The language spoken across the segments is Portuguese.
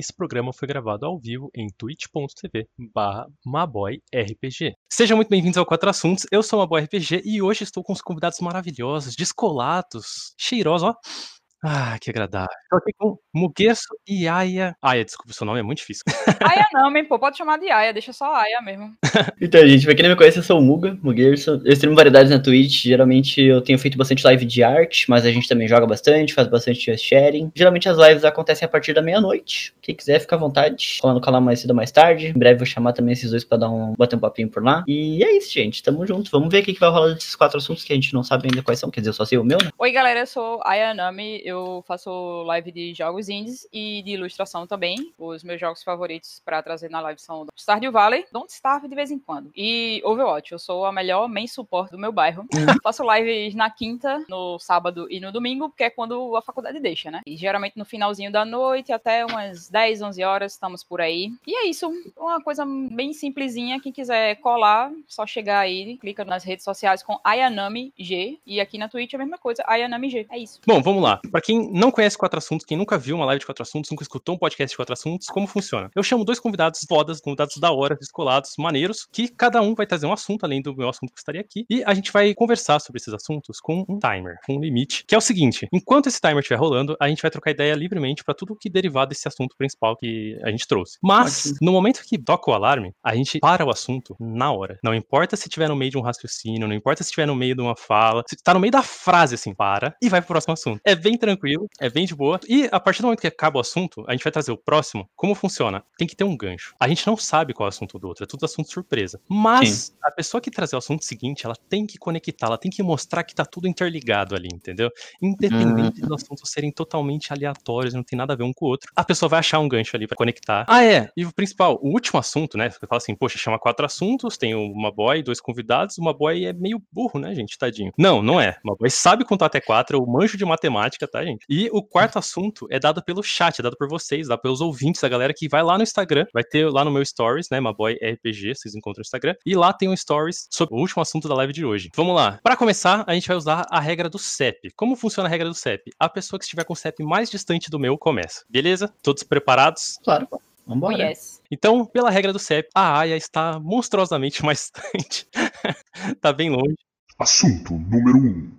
Esse programa foi gravado ao vivo em twitch.tv maboyrpg. Sejam muito bem-vindos ao Quatro Assuntos, eu sou o Maboy RPG e hoje estou com os convidados maravilhosos, descolados, cheirosos, ó. Ah, que agradável. Estou aqui com Muguerço e Aya. Aya, desculpa, seu nome é muito difícil. Aya não, men, pô, pode chamar de Aya, deixa só Aya mesmo. então, gente, pra quem não me conhece, eu sou o Muga, Muguerço. Eu streamo variedades na Twitch, geralmente eu tenho feito bastante live de arte, mas a gente também joga bastante, faz bastante sharing. Geralmente as lives acontecem a partir da meia-noite. Quem quiser, fica à vontade. Cola no canal mais cedo ou mais tarde. Em breve vou chamar também esses dois pra dar um, bater um papinho por lá. E é isso, gente, tamo junto. Vamos ver o que, que vai rolar desses quatro assuntos que a gente não sabe ainda quais são. Quer dizer, eu só sei o meu, né? Oi, galera, eu sou Aya Nami, eu faço live de jogos indies e de ilustração também. Os meus jogos favoritos para trazer na live são Stardew Valley, Don't Starve de vez em quando, e Overwatch. Eu sou a melhor main support do meu bairro. Uhum. Faço lives na quinta, no sábado e no domingo, porque é quando a faculdade deixa, né? E geralmente no finalzinho da noite, até umas 10, 11 horas, estamos por aí. E é isso, uma coisa bem simplesinha. Quem quiser colar, só chegar aí, clica nas redes sociais com Ayanami G. E aqui na Twitch é a mesma coisa, Ayanami G. É isso. Bom, vamos lá. Para quem não conhece quatro assuntos, quem nunca viu uma live de quatro assuntos, nunca escutou um podcast de quatro assuntos, como funciona? Eu chamo dois convidados fodas, convidados da hora, descolados, maneiros, que cada um vai trazer um assunto, além do meu assunto que estaria aqui, e a gente vai conversar sobre esses assuntos com um timer, com um limite, que é o seguinte: enquanto esse timer estiver rolando, a gente vai trocar ideia livremente para tudo que derivar desse assunto principal que a gente trouxe. Mas, no momento que toca o alarme, a gente para o assunto na hora. Não importa se estiver no meio de um raciocínio, não importa se estiver no meio de uma fala, se tá no meio da frase, assim, para e vai pro próximo assunto. É bem tranquilo, é bem de boa. E a partir do momento que acaba o assunto, a gente vai trazer o próximo. Como funciona? Tem que ter um gancho. A gente não sabe qual é o assunto do outro, é tudo assunto surpresa. Mas Sim. a pessoa que trazer o assunto seguinte, ela tem que conectar, ela tem que mostrar que tá tudo interligado ali, entendeu? Independente uhum. dos assuntos serem totalmente aleatórios, não tem nada a ver um com o outro, a pessoa vai achar um gancho ali para conectar. Ah, é. E o principal, o último assunto, né? Você fala assim, poxa, chama quatro assuntos, tem uma boy, dois convidados, uma boy é meio burro, né, gente? Tadinho. Não, não é. Uma boy sabe contar até quatro, é o manjo de matemática, tá, gente? E o quarto assunto é dado pelo chat, é dado por vocês, dado pelos ouvintes, a galera que vai lá no Instagram, vai ter lá no meu stories, né, Maboy RPG, vocês encontram no Instagram, e lá tem um stories sobre o último assunto da live de hoje. Vamos lá. Para começar, a gente vai usar a regra do CEP. Como funciona a regra do CEP? A pessoa que estiver com o CEP mais distante do meu começa. Beleza? Todos preparados? Claro. Vambora. Oh, yes. Então, pela regra do CEP, a Aya está monstruosamente mais distante. tá bem longe. Assunto número 1. Um.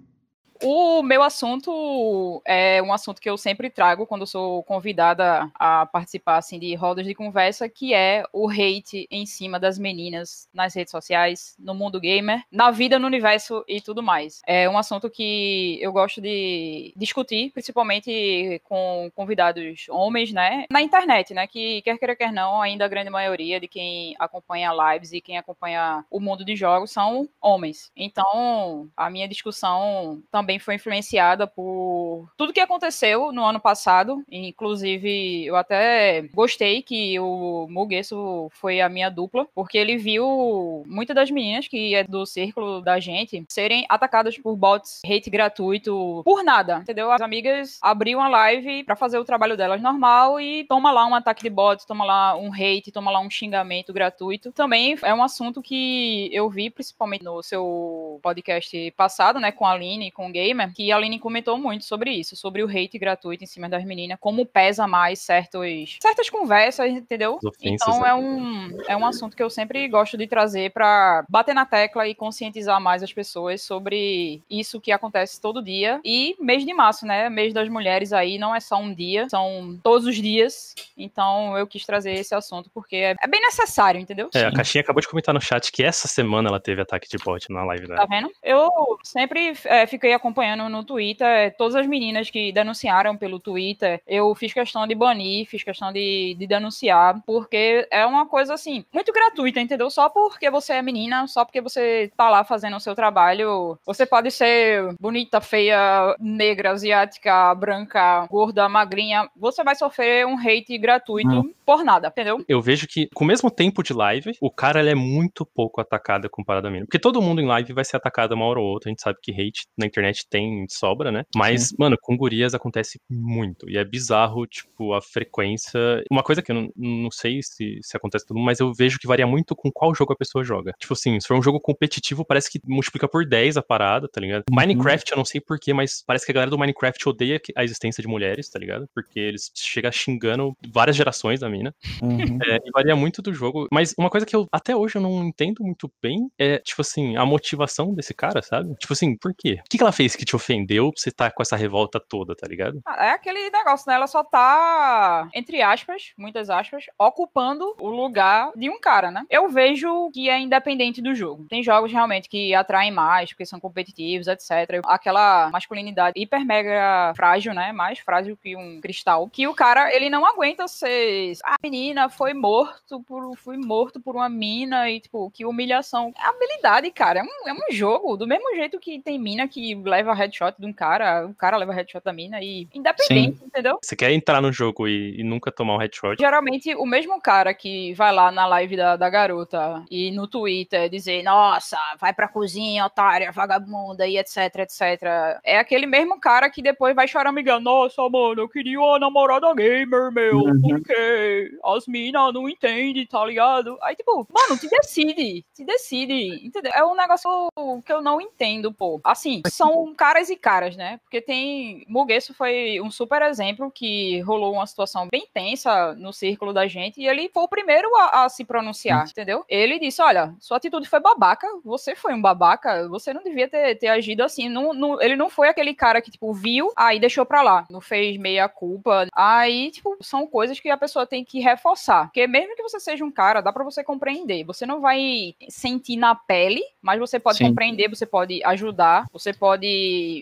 O meu assunto é um assunto que eu sempre trago quando sou convidada a participar assim, de rodas de conversa, que é o hate em cima das meninas nas redes sociais, no mundo gamer, na vida, no universo e tudo mais. É um assunto que eu gosto de discutir, principalmente com convidados homens, né? Na internet, né? Que quer queira, quer não, ainda a grande maioria de quem acompanha lives e quem acompanha o mundo de jogos são homens. Então, a minha discussão também também foi influenciada por tudo que aconteceu no ano passado. Inclusive, eu até gostei que o Muguesso foi a minha dupla, porque ele viu muitas das meninas que é do círculo da gente serem atacadas por bots, hate gratuito, por nada, entendeu? As amigas abriam a live para fazer o trabalho delas normal e toma lá um ataque de bots, toma lá um hate, toma lá um xingamento gratuito. Também é um assunto que eu vi principalmente no seu podcast passado, né, com a Aline e com o Gamer, que a Aline comentou muito sobre isso, sobre o hate gratuito em cima das meninas, como pesa mais certos, certas conversas, entendeu? então é um, é um assunto que eu sempre gosto de trazer para bater na tecla e conscientizar mais as pessoas sobre isso que acontece todo dia. E mês de março, né? Mês das mulheres aí não é só um dia, são todos os dias. Então eu quis trazer esse assunto porque é, é bem necessário, entendeu? É, a Caixinha acabou de comentar no chat que essa semana ela teve ataque de bot na live dela. Tá vendo? Eu sempre é, fiquei acompanhando acompanhando no Twitter, todas as meninas que denunciaram pelo Twitter, eu fiz questão de banir, fiz questão de, de denunciar, porque é uma coisa assim, muito gratuita, entendeu? Só porque você é menina, só porque você tá lá fazendo o seu trabalho, você pode ser bonita, feia, negra, asiática, branca, gorda, magrinha, você vai sofrer um hate gratuito. Hum por nada, entendeu? Eu vejo que, com o mesmo tempo de live, o cara ele é muito pouco atacado comparado a mim. Porque todo mundo em live vai ser atacado uma hora ou outra. A gente sabe que hate na internet tem sobra, né? Mas, mano, com gurias acontece muito. E é bizarro, tipo, a frequência. Uma coisa que eu não, não sei se, se acontece todo mundo, mas eu vejo que varia muito com qual jogo a pessoa joga. Tipo assim, se for um jogo competitivo, parece que multiplica por 10 a parada, tá ligado? Uhum. Minecraft, eu não sei porquê, mas parece que a galera do Minecraft odeia a existência de mulheres, tá ligado? Porque eles chegam xingando várias gerações da mina. Uhum. É, e varia muito do jogo. Mas uma coisa que eu até hoje eu não entendo muito bem é, tipo assim, a motivação desse cara, sabe? Tipo assim, por quê? O que, que ela fez que te ofendeu você tá com essa revolta toda, tá ligado? Ah, É aquele negócio, né? Ela só tá, entre aspas, muitas aspas, ocupando o lugar de um cara, né? Eu vejo que é independente do jogo. Tem jogos realmente que atraem mais, porque são competitivos, etc. Aquela masculinidade hiper mega frágil, né? Mais frágil que um cristal. Que o cara, ele não aguenta ser. A menina foi morto por. Fui morto por uma mina e, tipo, que humilhação. É habilidade, cara. É um, é um jogo. Do mesmo jeito que tem mina que leva headshot de um cara, o cara leva headshot da mina e. Independente, entendeu? Você quer entrar no jogo e, e nunca tomar um headshot? Geralmente, o mesmo cara que vai lá na live da, da garota e no Twitter dizer, nossa, vai pra cozinha, otária, vagabunda e etc, etc. É aquele mesmo cara que depois vai chorar amiga, nossa, mano, eu queria uma namorada gamer, meu, Uhum. porque as minas não entendem, tá ligado? Aí, tipo, mano, te decide, te decide, entendeu? É um negócio que eu não entendo, pô. Assim, são caras e caras, né? Porque tem. Muguesso foi um super exemplo que rolou uma situação bem tensa no círculo da gente e ele foi o primeiro a, a se pronunciar, entendeu? Ele disse: Olha, sua atitude foi babaca, você foi um babaca, você não devia ter, ter agido assim. Não, não- ele não foi aquele cara que, tipo, viu, aí deixou pra lá, não fez meia culpa. Aí, tipo, são coisas que a pessoa tem que reforçar. Porque mesmo que você seja um cara, dá pra você compreender. Você não vai sentir na pele, mas você pode Sim. compreender, você pode ajudar, você pode.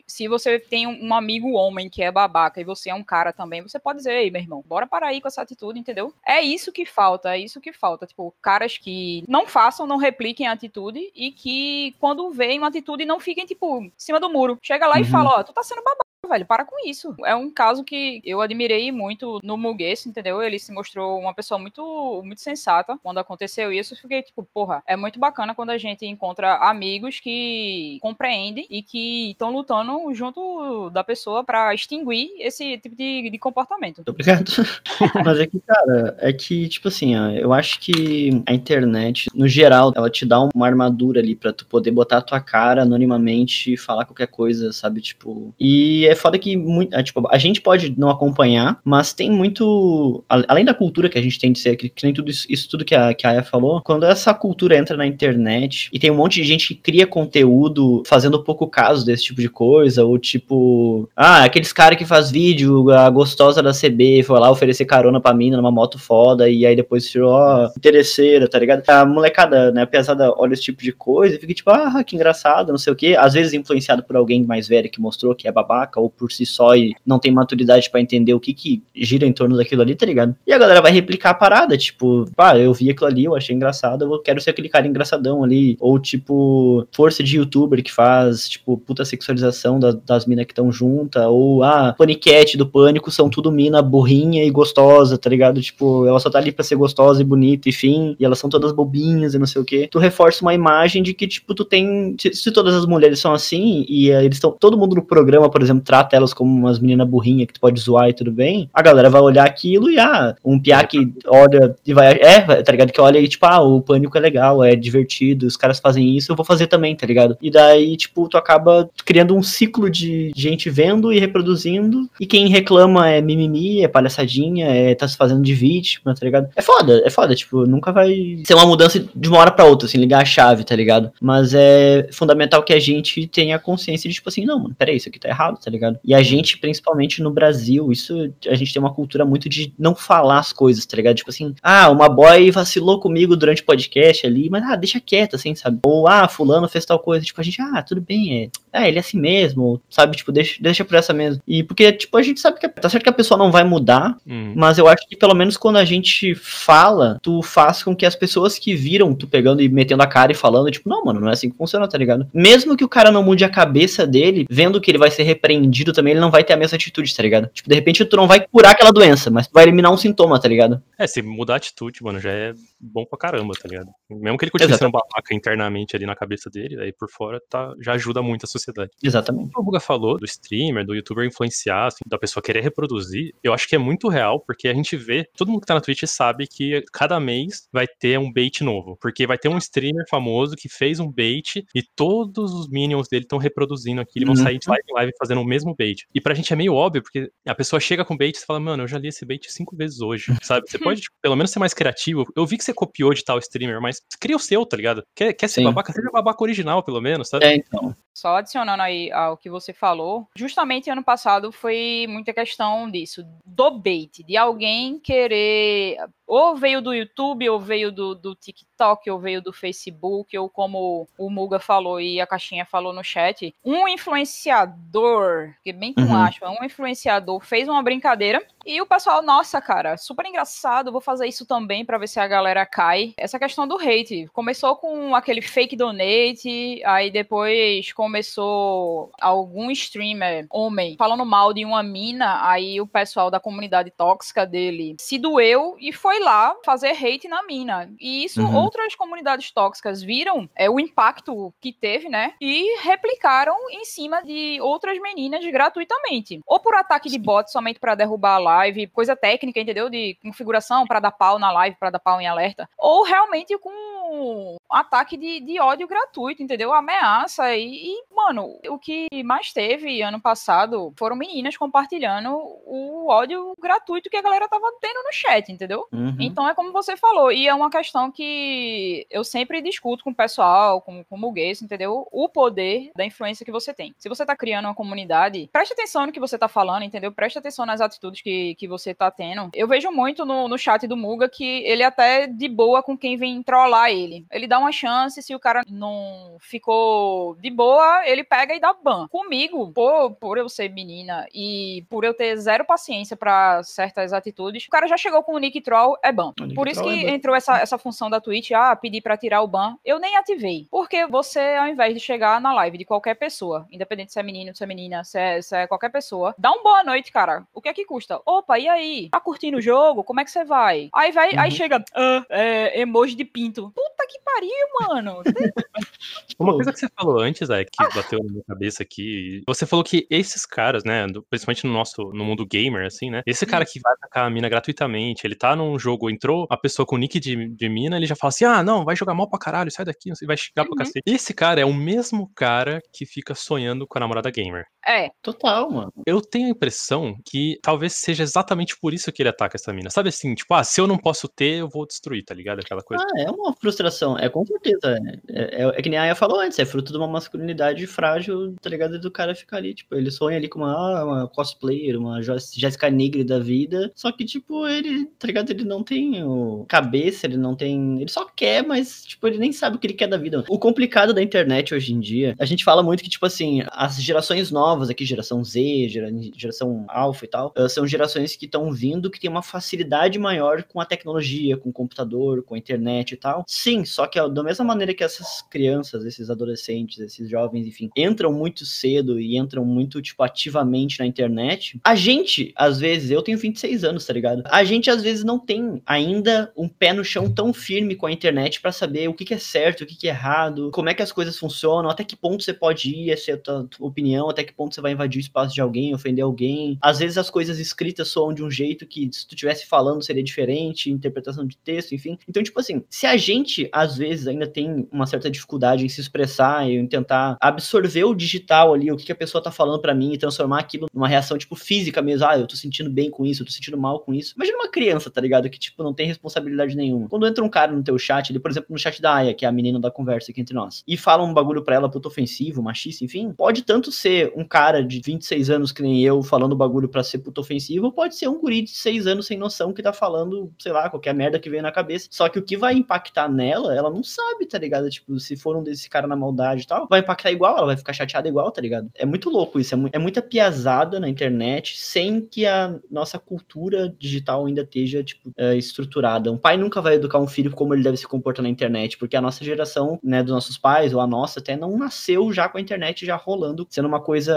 Se você tem um amigo homem que é babaca e você é um cara também, você pode dizer, ei, meu irmão, bora parar aí com essa atitude, entendeu? É isso que falta, é isso que falta. Tipo, caras que não façam, não repliquem a atitude e que quando veem uma atitude não fiquem, tipo, em cima do muro. Chega lá e Uhum. fala, ó, tu tá sendo babaca. Velho, para com isso. É um caso que eu admirei muito no Muguesso, entendeu? Ele se mostrou uma pessoa muito, muito sensata quando aconteceu isso. Eu fiquei tipo, porra, é muito bacana quando a gente encontra amigos que compreendem e que estão lutando junto da pessoa pra extinguir esse tipo de, de comportamento. Obrigado. Mas é que, cara, é que, tipo assim, ó, eu acho que a internet, no geral, ela te dá uma armadura ali pra tu poder botar a tua cara anonimamente e falar qualquer coisa, sabe? Tipo. E é foda que muito, é, tipo, a gente pode não acompanhar, mas tem muito. Além da cultura que a gente tem de ser, que, que nem tudo isso, isso tudo que a, que a Aya falou, quando essa cultura entra na internet e tem um monte de gente que cria conteúdo fazendo pouco caso desse tipo de coisa, ou tipo, ah, aqueles caras que faz vídeo, a gostosa da CB foi lá oferecer carona pra mina numa moto foda, e aí depois tirou, ó, interesseira, tá ligado? A molecada, né, pesada, olha esse tipo de coisa e fica tipo, ah, que engraçado, não sei o quê. Às vezes influenciado por alguém mais velho que mostrou que é babaca, ou por si só e não tem maturidade pra entender o que que gira em torno daquilo ali, tá ligado? E a galera vai replicar a parada, tipo, pá, eu vi aquilo ali, eu achei engraçado, eu quero ser aquele cara engraçadão ali. Ou tipo, força de youtuber que faz, tipo, puta sexualização das, das minas que estão juntas. Ou, ah, paniquete do pânico são tudo mina burrinha e gostosa, tá ligado? Tipo, ela só tá ali pra ser gostosa e bonita, enfim. E elas são todas bobinhas e não sei o quê. Tu reforça uma imagem de que, tipo, tu tem. Se, se todas as mulheres são assim, e eh, eles estão. Todo mundo no programa, por exemplo, trata elas como umas meninas burrinhas que tu pode zoar e tudo bem. A galera vai olhar aquilo e, ah, um piá que olha e vai. É, tá ligado? Que olha e, tipo, ah, o pânico é legal, é divertido, os caras fazem isso, eu vou fazer também, tá ligado? E daí, tipo, tu acaba criando um ciclo de gente vendo e reproduzindo. E quem reclama é mimimi, é palhaçadinha, é tá se fazendo de vítima, tá ligado? É foda, é foda, tipo, nunca vai ser uma mudança de uma hora pra outra, assim, ligar a chave, tá ligado? Mas é fundamental que a gente tenha consciência de, tipo assim, não, mano, peraí, isso aqui tá errado, tá ligado? E a gente, principalmente no Brasil, isso, a gente tem uma cultura muito de não falar as coisas, tá ligado? Tipo assim, ah, uma boy vacilou comigo durante o podcast ali, mas ah, deixa quieto, assim, sabe? Ou, ah, fulano fez tal coisa, tipo, a gente, ah, tudo bem, é, ah, ele é assim mesmo, sabe? Tipo, deixa, deixa por essa mesmo. E porque, tipo, a gente sabe que, tá certo que a pessoa não vai mudar, Hum. mas eu acho que pelo menos quando a gente fala, tu faz com que as pessoas que viram tu pegando e metendo a cara e falando, tipo, não, mano, não é assim que funciona, tá ligado? Mesmo que o cara não mude a cabeça dele, vendo que ele vai ser atendido também, ele não vai ter a mesma atitude, tá ligado? Tipo, de repente tu não vai curar aquela doença, mas tu vai eliminar um sintoma, tá ligado? É, se mudar a atitude, mano, já é bom pra caramba, tá ligado? Mesmo que ele continue sendo babaca internamente ali na cabeça dele, aí por fora tá, já ajuda muito a sociedade. Exatamente. O Buga falou do streamer, do youtuber influenciar, assim, da pessoa querer reproduzir, eu acho que é muito real, porque a gente vê, todo mundo que tá na Twitch sabe que cada mês vai ter um bait novo, porque vai ter um streamer famoso que fez um bait e todos os minions dele estão reproduzindo aquilo, uhum. vão sair de live em live fazendo o mesmo bait. E pra gente é meio óbvio, porque a pessoa chega com bait e fala, mano, eu já li esse bait cinco vezes hoje, sabe? Você pode, tipo, pelo menos, ser mais criativo. Eu vi que você copiou de tal streamer, mas cria o seu, tá ligado? Quer, quer ser Sim. babaca? Seja babaca original, pelo menos, sabe? É, então. Só adicionando aí ao que você falou, justamente ano passado foi muita questão disso, do bait, de alguém querer ou veio do YouTube, ou veio do, do TikTok, ou veio do Facebook, ou como o Muga falou e a Caixinha falou no chat, um influenciador, que bem com uhum. acho, um influenciador fez uma brincadeira e o pessoal, nossa, cara, super engraçado, vou fazer isso também para ver se a galera cai. Essa questão do hate começou com aquele fake donate, aí depois começou algum streamer, homem, falando mal de uma mina, aí o pessoal da comunidade tóxica dele se doeu e foi lá fazer hate na mina. E isso uhum. outras comunidades tóxicas viram é, o impacto que teve, né? E replicaram em cima de outras meninas gratuitamente. Ou por ataque de bot somente para derrubar a live, coisa técnica, entendeu? De configuração para dar pau na live, para dar pau em alerta. Ou realmente com ataque de, de ódio gratuito, entendeu? Ameaça. E, e, mano, o que mais teve ano passado foram meninas compartilhando o ódio gratuito que a galera tava tendo no chat, entendeu? Uhum. Então é como você falou, e é uma questão que eu sempre discuto com o pessoal, com, com o Muguês, entendeu? O poder da influência que você tem. Se você tá criando uma comunidade, preste atenção no que você tá falando, entendeu? Preste atenção nas atitudes que, que você tá tendo. Eu vejo muito no, no chat do Muga que ele até de boa com quem vem trollar ele. Ele dá uma chance, se o cara não ficou de boa, ele pega e dá ban. Comigo, por, por eu ser menina e por eu ter zero paciência para certas atitudes, o cara já chegou com o Nick Troll é ban. Por isso que é entrou essa, essa função da Twitch, ah, pedir para tirar o ban. Eu nem ativei. Porque você, ao invés de chegar na live de qualquer pessoa, independente se é menino, se é menina, se é, se é qualquer pessoa, dá um boa noite, cara. O que é que custa? Opa, e aí? Tá curtindo o jogo? Como é que você vai? Aí vai, uhum. aí chega, ah, é, emoji de pinto. Puta que pariu, mano. Uma coisa que você falou antes, é que bateu na minha cabeça aqui. Você falou que esses caras, né, principalmente no nosso no mundo gamer, assim, né? Esse cara que vai atacar a mina gratuitamente, ele tá num jogo, entrou a pessoa com nick de, de mina, ele já fala assim: ah, não, vai jogar mal pra caralho, sai daqui, vai xingar uhum. pra cacete. Esse cara é o mesmo cara que fica sonhando com a namorada gamer. É. Total, mano. Eu tenho a impressão que talvez seja exatamente por isso que ele ataca essa mina. Sabe assim, tipo, ah, se eu não posso ter, eu vou destruir, tá ligado? Aquela coisa. Ah, é uma frustração, é com certeza. É, é, é que nem a Aya falou antes, é fruto de uma masculinidade frágil, tá ligado? Do cara ficar ali, tipo, ele sonha ali com uma, ah, uma cosplayer, uma Jessica Negre da vida, só que, tipo, ele, tá ligado? Ele não tem o cabeça, ele não tem. Ele só quer, mas, tipo, ele nem sabe o que ele quer da vida. O complicado da internet hoje em dia, a gente fala muito que, tipo assim, as gerações novas aqui, geração Z, geração Alpha e tal, uh, são gerações que estão vindo que tem uma facilidade maior com a tecnologia, com o computador, com a internet e tal. Sim, só que da mesma maneira que essas crianças, esses adolescentes, esses jovens, enfim, entram muito cedo e entram muito, tipo, ativamente na internet, a gente, às vezes, eu tenho 26 anos, tá ligado? A gente, às vezes, não tem ainda um pé no chão tão firme com a internet para saber o que, que, é certo, o que, que, é errado, como é que as coisas funcionam, até que ponto você pode ir, essa é a tua opinião, até que ponto você vai invadir o espaço de alguém, ofender alguém. Às vezes as coisas escritas soam de um jeito que se tu estivesse falando seria diferente, interpretação de texto, enfim. Então, tipo assim, se a gente às vezes ainda tem uma certa dificuldade em se expressar e em tentar absorver o digital ali, o que, que a pessoa tá falando para mim e transformar aquilo numa reação tipo física mesmo, ah, eu tô sentindo bem com isso, eu tô sentindo mal com isso. Imagina uma criança, tá ligado? Que tipo não tem responsabilidade nenhuma. Quando entra um cara no teu chat, ele, por exemplo, no chat da Aya, que é a menina da conversa aqui entre nós, e fala um bagulho para ela puto ofensivo, machista, enfim, pode tanto ser um cara de 26 anos que nem eu falando bagulho para ser puto ofensivo, pode ser um guri de 6 anos sem noção que tá falando, sei lá, qualquer merda que vem na cabeça. Só que o que vai impactar nela ela não sabe, tá ligado? Tipo, se for um desse cara na maldade e tal, vai impactar igual, ela vai ficar chateada igual, tá ligado? É muito louco isso, é, mu é muita piazada na internet, sem que a nossa cultura digital ainda esteja, tipo, é, estruturada. Um pai nunca vai educar um filho como ele deve se comportar na internet, porque a nossa geração, né, dos nossos pais, ou a nossa até, não nasceu já com a internet já rolando, sendo uma coisa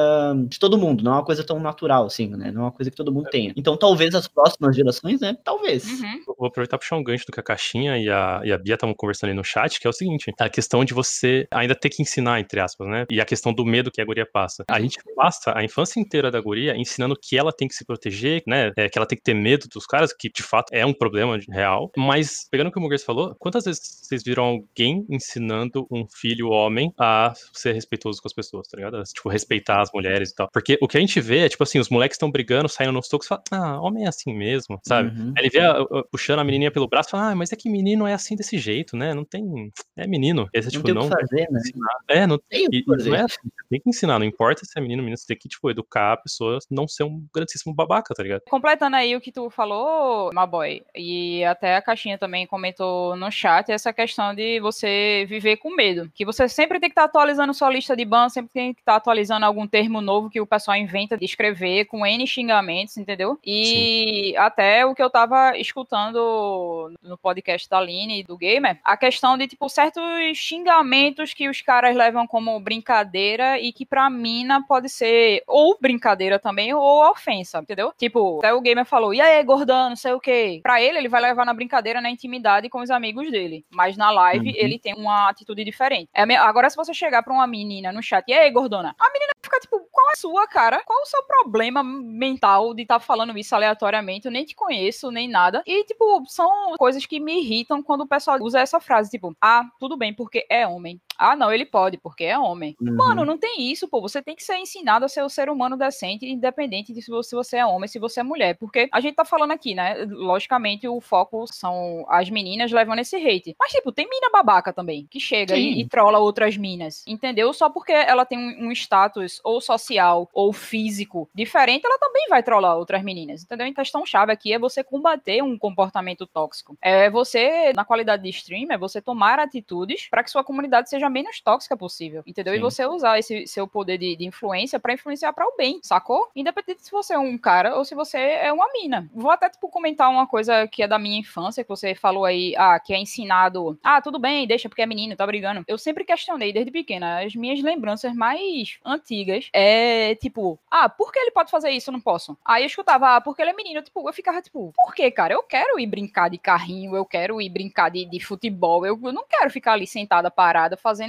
de todo mundo, não é uma coisa tão natural, assim, né? Não é uma coisa que todo mundo tenha. Então, talvez as próximas gerações, né? Talvez. Uhum. Vou aproveitar para puxar um gancho do que a Caixinha e a, e a Bia estavam conversando ali no chat, que é o seguinte: a questão de você ainda ter que ensinar, entre aspas, né? E a questão do medo que a guria passa. A gente passa a infância inteira da guria ensinando que ela tem que se proteger, né? É, que ela tem que ter medo dos caras, que de fato é um problema real. Mas, pegando o que o Muguês falou, quantas vezes vocês viram alguém ensinando um filho homem a ser respeitoso com as pessoas, tá ligado? Tipo, respeitar as mulheres e tal. Porque o que a gente vê é, tipo assim, os moleques estão brigando, saindo nos tocos falam, ah, homem é assim mesmo, sabe? Uhum. Aí ele vê a- a- puxando a menininha pelo braço e fala, ah, mas é que menino é assim desse jeito, né? Não tem. É menino. Esse, Não tipo, tem o não. que fazer, né? ensinar. É, não Tem o e, que fazer. não é assim, você tem que ensinar, não importa se é menino ou menina, você tem que, tipo, educar a pessoa não ser um grandíssimo babaca, tá ligado? Completando aí o que tu falou, Maboy, e até a caixinha também comentou no chat, essa questão de você viver com medo. Que você sempre tem que estar atualizando sua lista de ban, sempre tem que estar atualizando algum termo novo que o pessoal inventa de escrever com N xingamentos, entendeu? E até o que eu tava escutando no podcast da Aline e do Gamer, a questão de, tipo, certos xingamentos que os caras levam como brincadeira e que pra mina pode ser ou brincadeira também ou ofensa, entendeu? Tipo, até o gamer falou, e aí, gordão, não sei o quê. Pra ele, ele vai levar na brincadeira, na intimidade com os amigos dele. Mas na live, Uhum. ele tem uma atitude diferente. É Agora, se você chegar pra uma menina no chat, e aí, gordona? A menina fica tipo, qual é a sua, cara? Qual o seu problema mental de estar falando isso aleatoriamente? Eu nem te conheço, nem nada. E, tipo, são coisas que me irritam quando o pessoal usa essa frase, tipo, ah, tudo bem, porque é homem. Ah, não, ele pode, porque é homem. Uhum. Mano, não tem isso, pô. Você tem que ser ensinado a ser o ser humano decente, independente de se você é homem, se você é mulher. Porque a gente tá falando aqui, né? Logicamente, o foco são as meninas levando esse hate. Mas, tipo, tem mina babaca também, que chega e, e trola outras minas. Entendeu? Só porque ela tem um, um status ou social ou físico diferente, ela também vai trollar outras meninas. Entendeu? A questão chave aqui é você combater um comportamento tóxico. É você, na qualidade de stream, é você tomar atitudes para que sua comunidade seja menos tóxica possível, entendeu? E Sim. você usar esse seu poder de, de influência para influenciar para o bem, sacou? Independente se você é um cara ou se você é uma mina. Vou até, tipo, comentar uma coisa que é da minha infância, que você falou aí, ah, que é ensinado, ah, tudo bem, deixa porque é menino, tá brigando. Eu sempre questionei desde pequena, as minhas lembranças mais antigas é, tipo, ah, por que ele pode fazer isso, eu não posso? Aí eu escutava, ah, porque ele é menino, tipo, eu ficava, tipo, por que, cara? Eu quero ir brincar de carrinho, eu quero ir brincar de, de futebol, eu, eu não quero ficar ali sentada, parada, fazendo,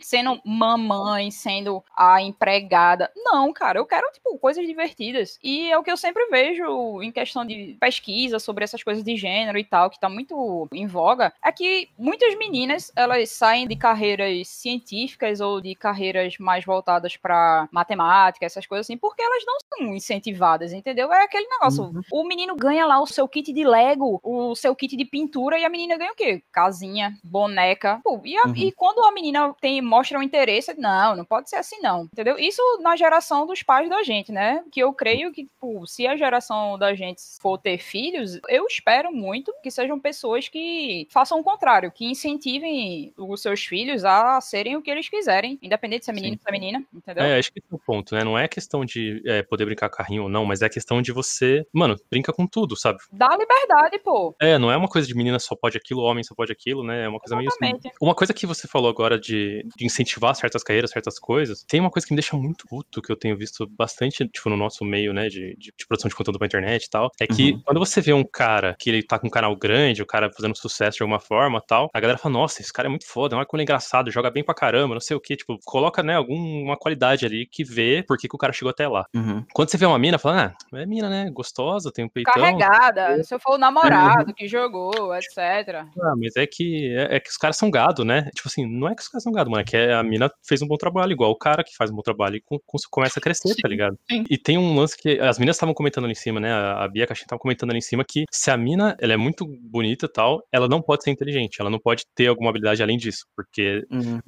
sendo mamãe, sendo a empregada. Não, cara, eu quero, tipo, coisas divertidas. E é o que eu sempre vejo em questão de pesquisa sobre essas coisas de gênero e tal, que tá muito em voga, é que muitas meninas, elas saem de carreiras científicas ou de carreiras mais voltadas pra matemática, essas coisas assim, porque elas não são incentivadas, entendeu? É aquele negócio, Uhum. o menino ganha lá o seu kit de Lego, o seu kit de pintura e a menina ganha o quê? Casinha, boneca. Pô, e, a- Uhum. e quando a menina tem mostra um interesse, não, não pode ser assim não, entendeu? Isso na geração dos pais da gente, né? Que eu creio que, tipo, se a geração da gente for ter filhos, eu espero muito que sejam pessoas que façam o contrário, que incentivem os seus filhos a serem o que eles quiserem, independente se é menino ou se é menina, entendeu? É, acho que esse é o ponto, né? Não é questão de é, poder brincar carrinho ou não, mas é questão de você, mano, brinca com tudo, sabe? Dá liberdade, pô. É, não é uma coisa de menina só pode aquilo, homem só pode aquilo, né? É uma coisa meio assim. Exatamente. Uma coisa que você falou agora de, de incentivar certas carreiras, certas coisas, tem uma coisa que me deixa muito puto, que eu tenho visto bastante, tipo, no nosso meio, né, de, de, de produção de conteúdo pra internet e tal, é que Uhum. quando você vê um cara que ele tá com um canal grande, o cara fazendo sucesso de alguma forma tal, a galera fala, nossa, esse cara é muito foda, olha como ele é engraçado, joga bem pra caramba, não sei o que, tipo, coloca, né, alguma qualidade ali que vê por que, que o cara chegou até lá. Uhum. Quando você vê uma mina, fala, ah, é mina, né, gostosa, tem um peitão, Carregada, se eu for o namorado que jogou, etc. Ah, mas é que é, é que os caras são gado, né? Tipo assim, não é que que os caras são gado, mano. É que a mina fez um bom trabalho, igual o cara que faz um bom trabalho e com, com, começa a crescer, Sim, tá ligado? sim. E tem um lance que as minas estavam comentando ali em cima, né? A a Bia Caixinha tava comentando ali em cima que se a mina ela é muito bonita e tal, ela não pode ser inteligente, ela não pode ter alguma habilidade além disso, porque Uhum.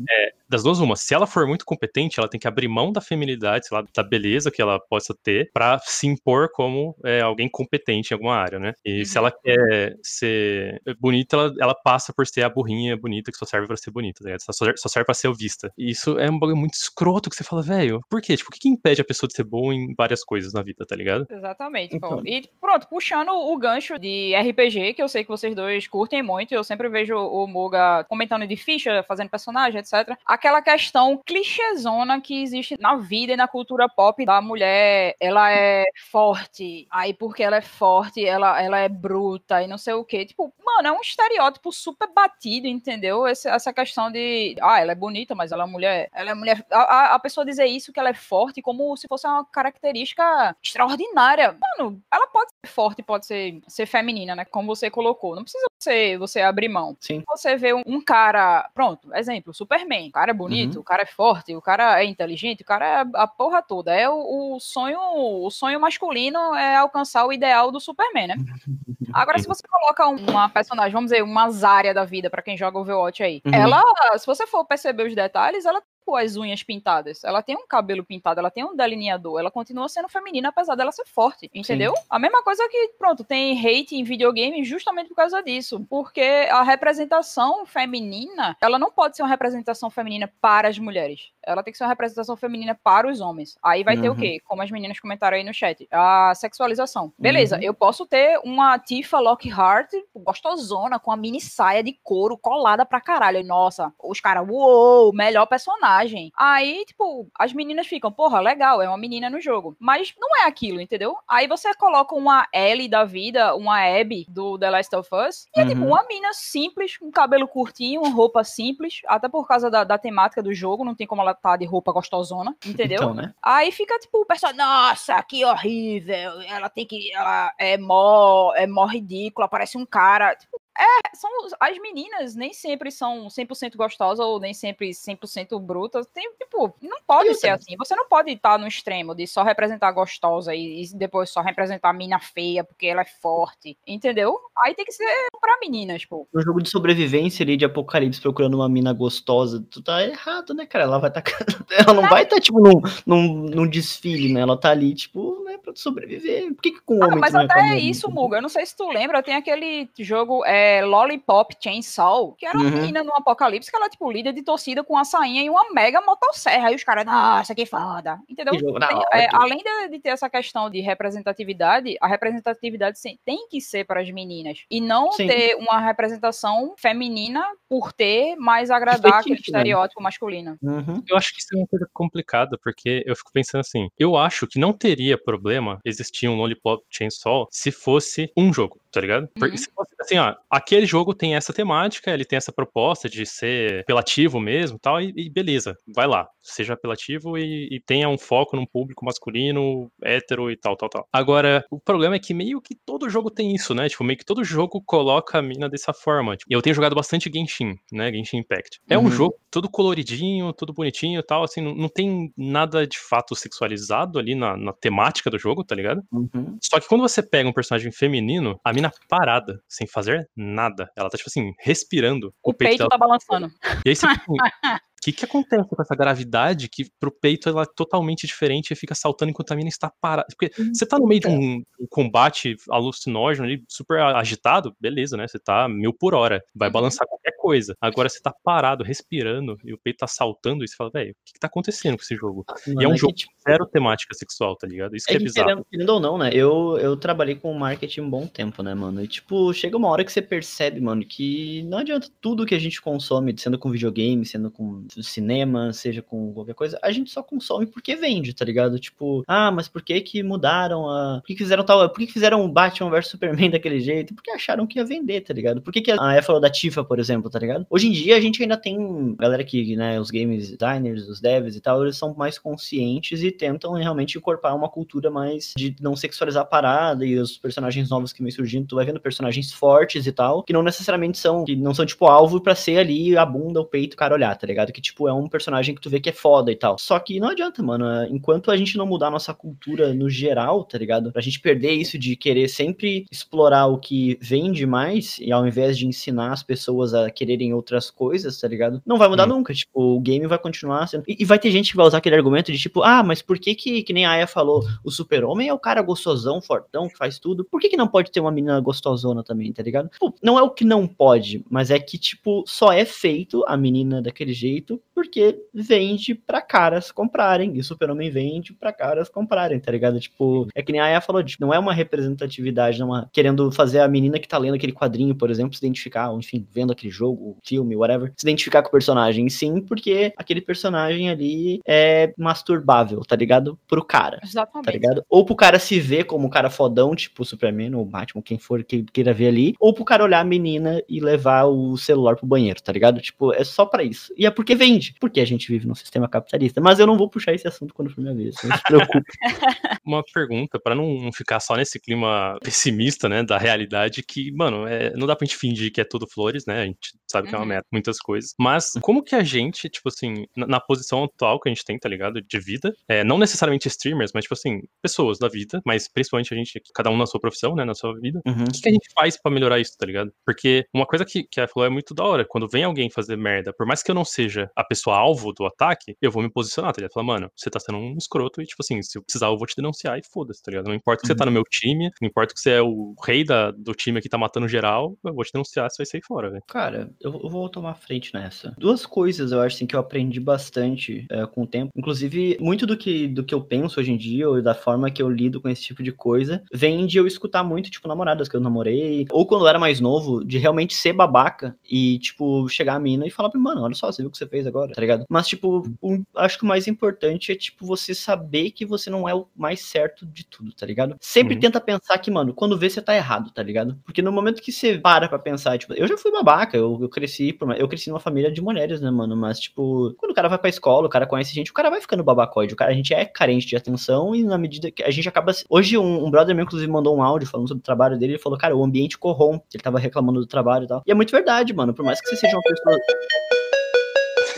das duas, uma, se ela for muito competente, ela tem que abrir mão da feminilidade, sei lá, da beleza que ela possa ter, pra se impor como é, alguém competente em alguma área, né? E se ela quer ser bonita, ela, ela passa por ser a burrinha bonita que só serve pra ser bonita, tá ligado? Só, só serve pra ser vista. E isso é um bagulho muito escroto que você fala, velho, por quê? Tipo, o que, que impede a pessoa de ser boa em várias coisas na vida, tá ligado? Exatamente. Então. E pronto, puxando o gancho de RPG, que eu sei que vocês dois curtem muito, eu sempre vejo o Muga comentando de ficha, fazendo personagem, etc. Aquela questão clichêzona que existe na vida e na cultura pop da mulher, ela é forte, aí porque ela é forte, ela, ela é bruta e não sei o quê. Tipo, mano, é um estereótipo super batido, entendeu? Esse- essa questão de, ah, ela é bonita, mas ela é mulher. Ela é mulher. A, a- a pessoa dizer isso, que ela é forte, como se fosse uma característica extraordinária. Mano, ela pode ser forte, pode ser, ser feminina, né? Como você colocou. Não precisa você, você abrir mão. Sim. Você vê um, um cara, pronto, exemplo, Superman. O cara é bonito, Uhum. o cara é forte, o cara é inteligente, o cara é a porra toda. É o, o sonho, o sonho masculino é alcançar o ideal do Superman, né? Agora, se você coloca uma personagem, vamos dizer, uma Zarya da vida, pra quem joga Overwatch aí, Uhum. ela, se você for perceber os detalhes, ela tem as unhas pintadas, ela tem um cabelo pintado, ela tem um delineador, ela continua sendo feminina, apesar dela ser forte, entendeu? A mesma coisa que, pronto, tem hate em videogame justamente por causa disso, porque a representação feminina, ela não pode ser uma representação feminina para as mulheres, ela tem que ser uma representação feminina para os homens. Aí vai ter o Uhum. quê? Como as meninas comentaram aí no chat, a sexualização. Beleza, Uhum. eu posso ter uma Tifa Lockhart gostosona, com a mini saia de couro colada pra caralho. Nossa, os caras, uou, melhor personagem. Aí, tipo, as meninas ficam, porra, legal, é uma menina no jogo. Mas não é aquilo, entendeu? Aí você coloca uma Ellie da vida, uma Abby do The Last of Us, e é tipo Uhum. uma mina simples, com cabelo curtinho, roupa simples, até por causa da, da temática do jogo, não tem como ela tá de roupa gostosona, entendeu? Então, né? Aí fica tipo o pessoal, nossa, que horrível. Ela tem que. Ela é mó, é mó ridícula, parece um cara. Tipo, é, são as meninas nem sempre são 100% gostosas ou nem sempre 100% brutas. Tem, tipo, não pode ser assim. Você não pode estar no extremo de só representar gostosa e, e depois só representar a mina feia porque ela é forte, entendeu? Aí tem que ser pra meninas, pô. No jogo de sobrevivência ali de apocalipse procurando uma mina gostosa, tu tá errado, né, cara? Ela vai tá. Ela não vai tá, tipo, num, num, num desfile, né? Ela tá ali, tipo, né, pra sobreviver. Por que, que com o Ah, homem mas não até reclama? isso, Muga, eu não sei se tu lembra, tem aquele jogo é, Lollipop Chainsaw, que era uma Uhum. menina no apocalipse que ela é tipo líder de torcida com uma sainha e uma mega motosserra. Aí os caras, nossa, que foda. Entendeu? Tem- é, além de, de ter essa questão de representatividade, a representatividade sim, tem que ser para as meninas. E não Sim. ter uma representação feminina por ter mais agradar aquele né? estereótipo masculino. Uhum. Eu acho que isso é uma coisa complicada, porque eu fico pensando assim, eu acho que não teria problema existir um Lollipop Chainsaw se fosse um jogo, tá ligado? Porque Uhum. assim, ó, aquele jogo tem essa temática, ele tem essa proposta de ser apelativo mesmo tal, e, e beleza, vai lá, seja apelativo e, e tenha um foco num público masculino, hétero e tal, tal, tal. Agora, o problema é que meio que todo jogo tem isso, né? Tipo, meio que todo jogo coloca a mina dessa forma. Tipo, e eu tenho jogado bastante Genshin, né? Genshin Impact. É um Uhum. jogo todo coloridinho, todo bonitinho e tal, assim, não, não tem nada de fato sexualizado ali na, na temática do jogo, tá ligado? Uhum. Só que quando você pega um personagem feminino, a mina parada, sem fazer nada. Ela tá, tipo assim, respirando. O peito dela tá balançando. e aí você fica assim, o que que acontece com essa gravidade que pro peito ela é totalmente diferente e fica saltando enquanto a mina está parada? Porque você tá no meio de um, um combate alucinógeno ali, super agitado, beleza, né? Você tá mil por hora, vai Uhum. balançar qualquer coisa. Agora você tá parado, respirando, e o peito tá saltando, e você fala, velho, o que que tá acontecendo com esse jogo? Mano, E é um que, jogo tipo, zero temática sexual, tá ligado? Isso que É é que bizarro. querendo, querendo ou não, né? Eu, eu trabalhei com marketing um bom tempo, né, mano? E, tipo, chega uma hora que você percebe, mano, que não adianta tudo que a gente consome, sendo com videogame, sendo com cinema, seja com qualquer coisa, a gente só consome porque vende, tá ligado? Tipo, ah, mas por que que mudaram a... Por que que fizeram tal... Por que que fizeram o Batman vs Superman daquele jeito? Porque acharam que ia vender, tá ligado? Por que que a... a falou da Tifa, por exemplo, tá ligado? Hoje em dia a gente ainda tem galera que, né, os games designers, os devs e tal, eles são mais conscientes e tentam realmente incorporar uma cultura mais de não sexualizar a parada e os personagens novos que vem surgindo, tu vai vendo personagens fortes e tal, que não necessariamente são, que não são tipo alvo para ser ali a bunda, o peito, o cara olhar, tá ligado? Que tipo é um personagem que tu vê que é foda e tal. Só que não adianta, mano, enquanto a gente não mudar a nossa cultura no geral, tá ligado? Pra gente perder isso de querer sempre explorar o que vende mais e ao invés de ensinar as pessoas a quererem outras coisas, tá ligado? Não vai mudar hum. nunca, tipo, o game vai continuar sendo. E, e, vai ter gente que vai usar aquele argumento de tipo, ah, mas por que que, que nem a Aya falou, o super-homem é o cara gostosão, fortão, que faz tudo, por que que não pode ter uma menina gostosona também, tá ligado? Pô, não é o que não pode, mas é que, tipo, só é feito a menina daquele jeito YouTube. Porque vende pra caras comprarem, e o super-homem vende pra caras comprarem, tá ligado? Tipo, é que nem a Aya falou, tipo, não é uma representatividade, não é querendo fazer a menina que tá lendo aquele quadrinho, por exemplo, se identificar, ou enfim, vendo aquele jogo, filme, whatever, se identificar com o personagem, sim, porque aquele personagem ali é masturbável, tá ligado? Pro cara. Exatamente. Tá ligado? Ou pro cara se ver como um cara fodão, tipo o Superman ou Batman, quem for que queira ver ali, ou pro cara olhar a menina e levar o celular pro banheiro, tá ligado? Tipo, é só para isso. E é porque vende, porque a gente vive num sistema capitalista. Mas eu não vou puxar esse assunto quando for minha vez, não se preocupe. Uma pergunta, para não ficar só nesse clima pessimista, né, da realidade, que, mano, é, não dá pra gente fingir que é tudo flores, né? A gente sabe que é uma uhum. meta, muitas coisas. Mas como que a gente, tipo assim, na, na, posição atual que a gente tem, tá ligado? De vida, é, não necessariamente streamers, mas, tipo assim, pessoas da vida, mas principalmente a gente, cada um na sua profissão, né, na sua vida, uhum. o que, que, a gente faz para melhorar isso, tá ligado? Porque uma coisa que, que a falou é muito da hora, quando vem alguém fazer merda, por mais que eu não seja a pessoa alvo do ataque, eu vou me posicionar, tá ligado? Falar, mano, você tá sendo um escroto e, tipo assim, se eu precisar, eu vou te denunciar e foda-se, tá ligado? Não importa que uhum. você tá no meu time, não importa que você é o rei da, do time que tá matando geral, eu vou te denunciar, você vai sair fora, velho. Cara, eu, eu, vou tomar frente nessa. Duas coisas eu acho assim, que eu aprendi bastante é, com o tempo. Inclusive, muito do que, do que eu penso hoje em dia, ou da forma que eu lido com esse tipo de coisa, vem de eu escutar muito, tipo, namoradas que eu namorei, ou quando eu era mais novo, de realmente ser babaca e, tipo, chegar a mina e falar pra mim, mano, olha só, você viu o que você fez agora, tá ligado? Mas, tipo, o, acho que o mais importante é, tipo, você saber que você não é o mais certo de tudo, tá ligado? Sempre uhum. tenta pensar que, mano, quando vê, você tá errado, tá ligado? Porque no momento que você para pra pensar, tipo, eu já fui babaca, eu, eu cresci, eu cresci numa família de mulheres, né, mano? Mas, tipo, quando o cara vai pra escola, o cara conhece gente, o cara vai ficando babacóide. O cara, a gente é carente de atenção e na medida que a gente acaba. Hoje, um, um brother meu, inclusive, mandou um áudio falando sobre o trabalho dele. Ele falou, cara, o ambiente corrompe. Ele tava reclamando do trabalho e tal. E é muito verdade, mano. Por mais que você seja uma pessoa.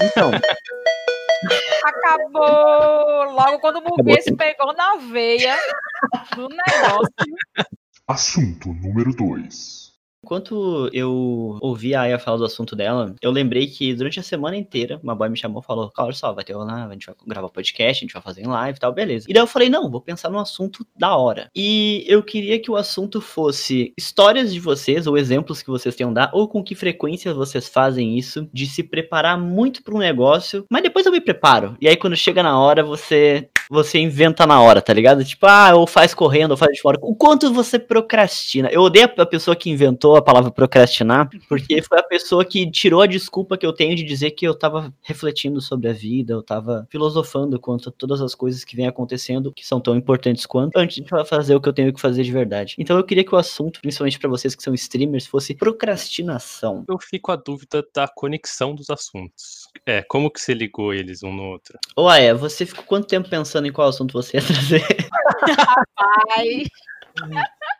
Então. Acabou! Logo quando o Burguês pegou na veia do negócio. Assunto número 2. Enquanto eu ouvi a Aya falar do assunto dela, eu lembrei que durante a semana inteira, uma boy me chamou e falou: Olha só, vai ter lá, a gente vai gravar podcast, a gente vai fazer em live e tal, beleza. E daí eu falei: Não, vou pensar num assunto da hora. E eu queria que o assunto fosse histórias de vocês, ou exemplos que vocês tenham dar, ou com que frequência vocês fazem isso, de se preparar muito para um negócio, mas depois eu me preparo. E aí quando chega na hora, você você inventa na hora, tá ligado? Tipo, ah, ou faz correndo, ou faz de fora. O quanto você procrastina. Eu odeio a pessoa que inventou a palavra procrastinar, porque foi a pessoa que tirou a desculpa que eu tenho de dizer que eu tava refletindo sobre a vida, eu tava filosofando quanto a todas as coisas que vêm acontecendo, que são tão importantes quanto, antes de fazer o que eu tenho que fazer de verdade. Então eu queria que o assunto, principalmente para vocês que são streamers, fosse procrastinação. Eu fico a dúvida da conexão dos assuntos. É, como que você ligou eles um no outro? Ou é, você ficou quanto tempo pensando em qual assunto você ia trazer? Rapaz!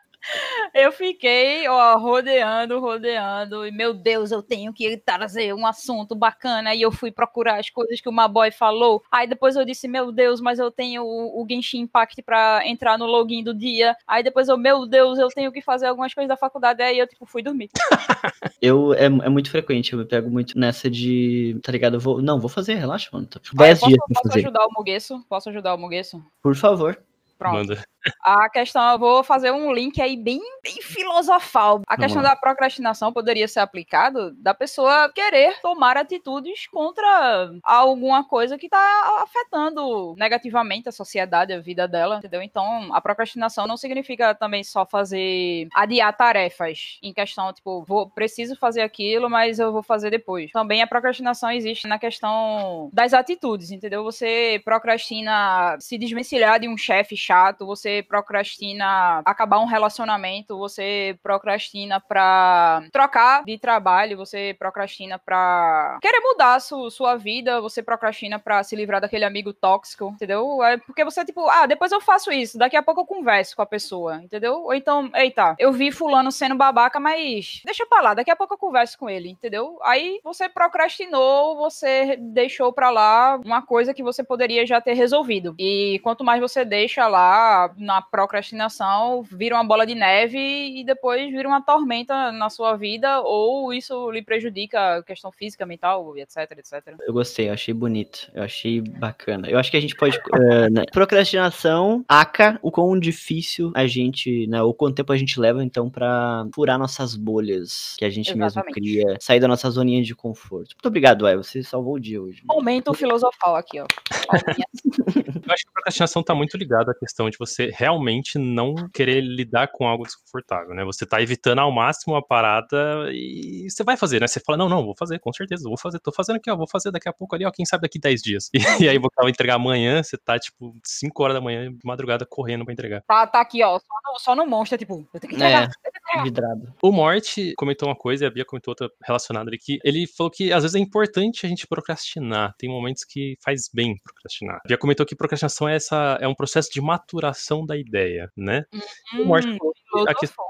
Eu fiquei, ó, rodeando, rodeando, e meu Deus, eu tenho que trazer um assunto bacana. E eu fui procurar as coisas que o Maboy falou. Aí depois eu disse, meu Deus, mas eu tenho o, o Genshin Impact pra entrar no login do dia. Aí depois eu, meu Deus, eu tenho que fazer algumas coisas da faculdade. Aí eu, tipo, fui dormir. eu, é, é muito frequente, eu me pego muito nessa de, tá ligado? Eu vou, não, vou fazer, relaxa, mano. 10 dias posso, posso ajudar o Mugueço? Posso ajudar o Mugueço? Por favor. Pronto. Manda. A questão, eu vou fazer um link aí bem, bem filosofal. A questão da procrastinação poderia ser aplicado da pessoa querer tomar atitudes contra alguma coisa que está afetando negativamente a sociedade, a vida dela, entendeu? Então, a procrastinação não significa também só fazer adiar tarefas em questão, tipo, vou preciso fazer aquilo, mas eu vou fazer depois. Também a procrastinação existe na questão das atitudes, entendeu? Você procrastina se desvencilhar de um chefe chato, você procrastina acabar um relacionamento, você procrastina pra trocar de trabalho, você procrastina pra querer mudar su, sua vida, você procrastina pra se livrar daquele amigo tóxico, entendeu? É porque você, tipo, ah, depois eu faço isso, daqui a pouco eu converso com a pessoa, entendeu? Ou então, eita, eu vi fulano sendo babaca, mas deixa pra lá, daqui a pouco eu converso com ele, entendeu? Aí você procrastinou, você deixou pra lá uma coisa que você poderia já ter resolvido. E quanto mais você deixa lá na procrastinação, vira uma bola de neve e depois vira uma tormenta na sua vida, ou isso lhe prejudica a questão física, mental, etc, etc. Eu gostei, eu achei bonito, eu achei bacana. Eu acho que a gente pode. uh, né? Procrastinação, aca, o quão difícil a gente, né? O quanto tempo a gente leva, então, pra furar nossas bolhas que a gente Exatamente. mesmo cria, sair da nossa zoninha de conforto. Muito obrigado, Ué, você salvou o dia hoje. Momento filosofal aqui, ó. Eu acho que a procrastinação tá muito ligada à questão de você realmente não querer lidar com algo desconfortável, né? Você tá evitando ao máximo a parada e você vai fazer, né? Você fala, não, não, vou fazer, com certeza, vou fazer, tô fazendo aqui, ó, vou fazer daqui a pouco ali, ó, quem sabe daqui 10 dias. E, aí vou entregar amanhã, você tá, tipo, 5 horas da manhã, madrugada, correndo pra entregar. Tá, tá aqui, ó, só no, só no monstro, tipo, eu tenho que entregar. É. eu tenho que entregar. Vidrado. O Morte comentou uma coisa e a Bia comentou outra relacionada ali, que ele falou que às vezes é importante a gente procrastinar. Tem momentos que faz bem procrastinar. A Bia comentou que procrastinação é, essa, é um processo de maturação da ideia, né? O Morte Hum, falou que a questão